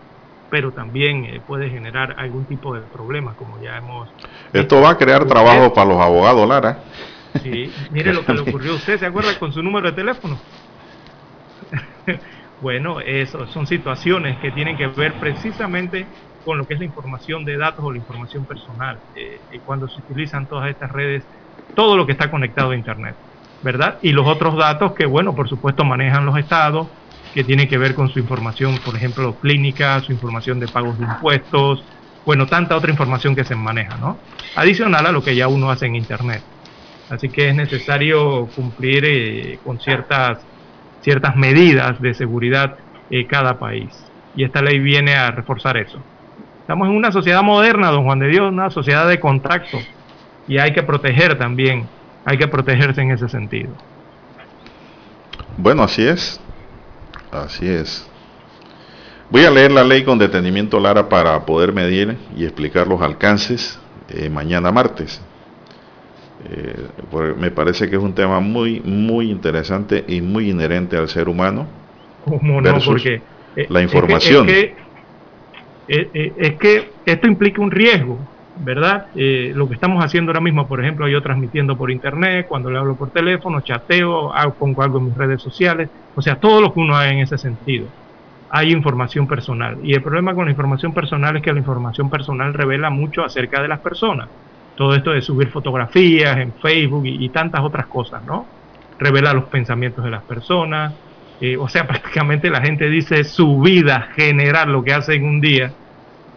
S7: pero también puede generar algún tipo de problemas, como ya hemos
S8: Esto va a crear trabajo para los abogados, Lara.
S7: Sí, mire lo que le ocurrió a [LAUGHS] usted, ¿se acuerda con su número de teléfono? [LAUGHS] bueno, eso son situaciones que tienen que ver precisamente con lo que es la información de datos o la información personal, eh, y cuando se utilizan todas estas redes, todo lo que está conectado a Internet, ¿verdad? Y los otros datos que, bueno, por supuesto manejan los estados, que tienen que ver con su información, por ejemplo, clínica, su información de pagos de impuestos, bueno, tanta otra información que se maneja, ¿no? Adicional a lo que ya uno hace en Internet. Así que es necesario cumplir eh, con ciertas, ciertas medidas de seguridad eh, cada país. Y esta ley viene a reforzar eso. Estamos en una sociedad moderna, don Juan de Dios, una sociedad de contacto. Y hay que proteger también, hay que protegerse en ese sentido.
S8: Bueno, así es. Así es. Voy a leer la ley con detenimiento, Lara, para poder medir y explicar los alcances eh, mañana martes. Eh, me parece que es un tema muy, muy interesante y muy inherente al ser humano.
S7: ¿Cómo no? Porque eh,
S8: la
S7: es que-
S8: información.
S7: es que eh, eh, es que esto implica un riesgo, ¿verdad? Eh, lo que estamos haciendo ahora mismo, por ejemplo, yo transmitiendo por internet, cuando le hablo por teléfono, chateo, pongo algo en mis redes sociales, o sea, todo lo que uno haga en ese sentido. Hay información personal. Y el problema con la información personal es que la información personal revela mucho acerca de las personas. Todo esto de subir fotografías en Facebook y, y tantas otras cosas, ¿no? Revela los pensamientos de las personas. Eh, o sea, [LAUGHS] prácticamente la gente dice su vida general, lo que hace en un día,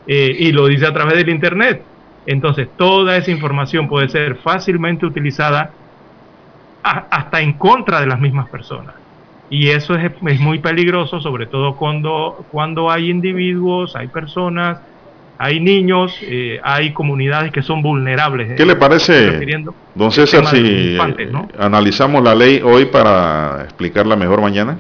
S7: eh, y lo dice a través del Internet. Entonces, toda esa información puede ser fácilmente utilizada hasta en contra de las mismas personas. Y eso es, es muy peligroso, sobre todo cuando, cuando hay individuos, hay personas, hay niños, eh, hay comunidades que son vulnerables.
S8: ¿Qué le
S7: Estoy
S8: parece, don César, si
S7: infantes, ¿no?
S8: eh, analizamos la ley hoy para explicarla mejor mañana?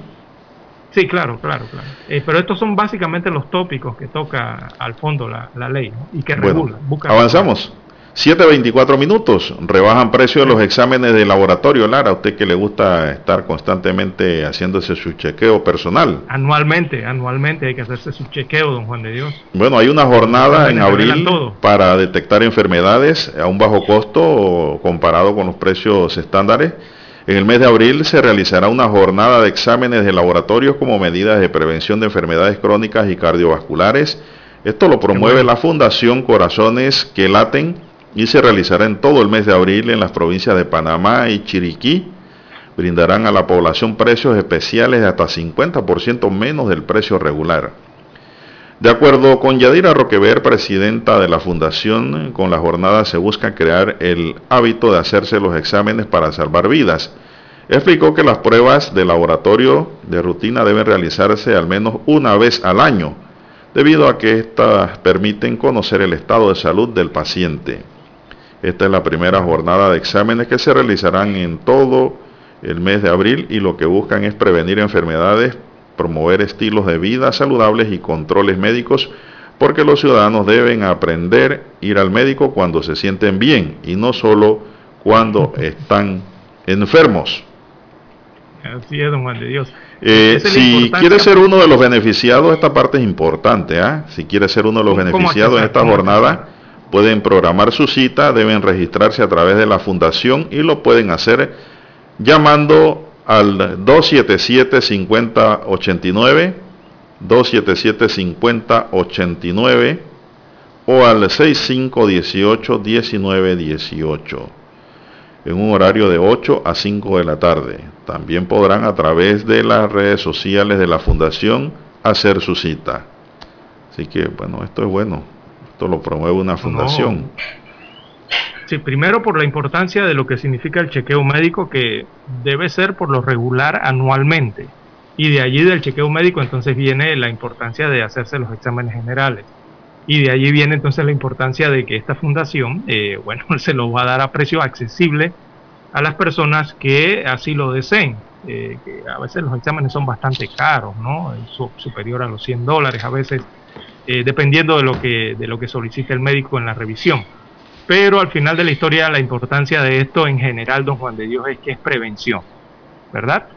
S7: Sí, claro, claro, claro. Eh, pero estos son básicamente los tópicos que toca al fondo la, la ley ¿no? y que
S8: Bueno,
S7: regula. busca-
S8: avanzamos. 7.24 minutos. Rebajan precio de los exámenes de laboratorio, Lara. A usted que le gusta estar constantemente haciéndose su chequeo personal.
S7: Anualmente, anualmente hay que hacerse su chequeo, don Juan de Dios.
S8: Bueno, hay una jornada en abril para detectar enfermedades a un bajo costo comparado con los precios estándares. En el mes de abril se realizará una jornada de exámenes de laboratorios como medidas de prevención de enfermedades crónicas y cardiovasculares. Esto lo promueve la Fundación Corazones que Laten y se realizará en todo el mes de abril en las provincias de Panamá y Chiriquí. Brindarán a la población precios especiales de hasta 50% menos del precio regular. De acuerdo con Yadira Roquever, presidenta de la fundación, con la jornada se busca crear el hábito de hacerse los exámenes para salvar vidas. Explicó que las pruebas de laboratorio de rutina deben realizarse al menos una vez al año, debido a que éstas permiten conocer el estado de salud del paciente. Esta es la primera jornada de exámenes que se realizarán en todo el mes de abril y lo que buscan es prevenir enfermedades, promover estilos de vida saludables y controles médicos, porque los ciudadanos deben aprender a ir al médico cuando se sienten bien y no solo cuando [LAUGHS] están enfermos.
S7: Así es, don Juan de Dios.
S8: Eh,
S7: es
S8: si quiere ser uno de los beneficiados, esta parte es importante. ¿ah? Si quiere ser uno de los
S7: ¿Cómo
S8: beneficiados en esta
S7: ¿Cómo
S8: jornada, pueden programar su cita, deben registrarse a través de la fundación y lo pueden hacer llamando al 277-5089, 277-5089 o al 6518-1918 en un horario de 8 a 5 de la tarde. También podrán a través de las redes sociales de la fundación hacer su cita. Así que bueno, esto es bueno. Esto lo promueve una fundación.
S7: Sí, primero por la importancia de lo que significa el chequeo médico, que debe ser por lo regular anualmente. Y de allí del chequeo médico entonces viene la importancia de hacerse los exámenes generales. Y de allí viene entonces la importancia de que esta fundación, eh, [LAUGHS] bueno, se lo va a dar a precio accesible a las personas que así lo deseen. Eh, que a veces los exámenes son bastante caros, ¿no? Su- superior a los 100 dólares a veces, eh, dependiendo de lo que de lo que solicite el médico en la revisión. Pero al final de la historia, la importancia de esto en general, don Juan de Dios, es que es prevención, ¿verdad?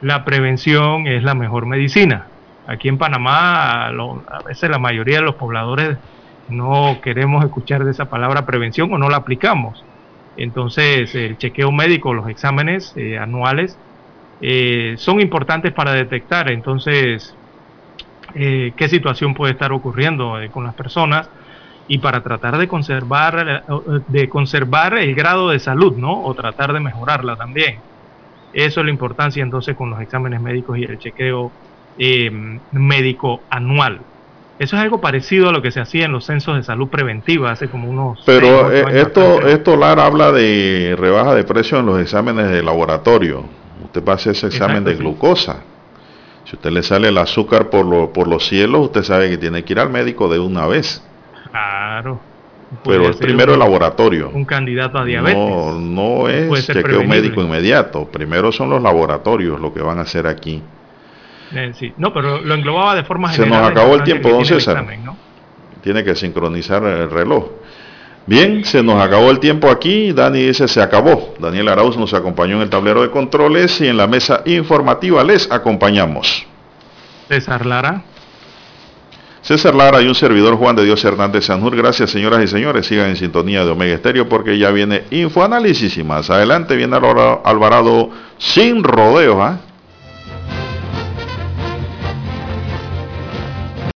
S7: La prevención es la mejor medicina. Aquí en Panamá, a veces la mayoría de los pobladores no queremos escuchar de esa palabra prevención o no la aplicamos. Entonces, el chequeo médico, los exámenes eh, anuales, eh, son importantes para detectar entonces eh, qué situación puede estar ocurriendo eh, con las personas y para tratar de conservar eh, de conservar el grado de salud, ¿no? O tratar de mejorarla también. Eso es la importancia entonces con los exámenes médicos y el chequeo eh, médico anual. Eso es algo parecido a lo que se hacía en los censos de salud preventiva hace como unos
S8: Pero eh, esto,
S7: atrás.
S8: esto Lara habla de rebaja de precio en los exámenes de laboratorio. Usted va a hacer ese examen
S7: Exacto,
S8: de
S7: sí.
S8: Si usted le sale el azúcar por, lo- por los cielos, usted sabe que tiene que ir al médico de una vez.
S7: Claro.
S8: Pero
S7: ser
S8: primero
S7: un-
S8: el laboratorio.
S7: Un candidato a diabetes.
S8: No, no es chequeo médico inmediato. Primero son los laboratorios lo que van a hacer aquí.
S7: Eh, sí. No, pero lo englobaba de forma
S8: Se
S7: general.
S8: nos
S7: la
S8: acabó el tiempo, don César.
S7: examen, ¿no?
S8: Tiene que sincronizar el reloj. Bien, se nos acabó el tiempo aquí. Dani dice se acabó. Daniel Arauz nos acompañó en el tablero de controles y en la mesa informativa les acompañamos.
S7: César Lara.
S8: César Lara y un servidor Juan de Dios Hernández Sanjur. Gracias, señoras y señores. Sigan en sintonía de Omega Estéreo porque ya viene Infoanálisis y más adelante viene Alvarado sin rodeos. ¿ah?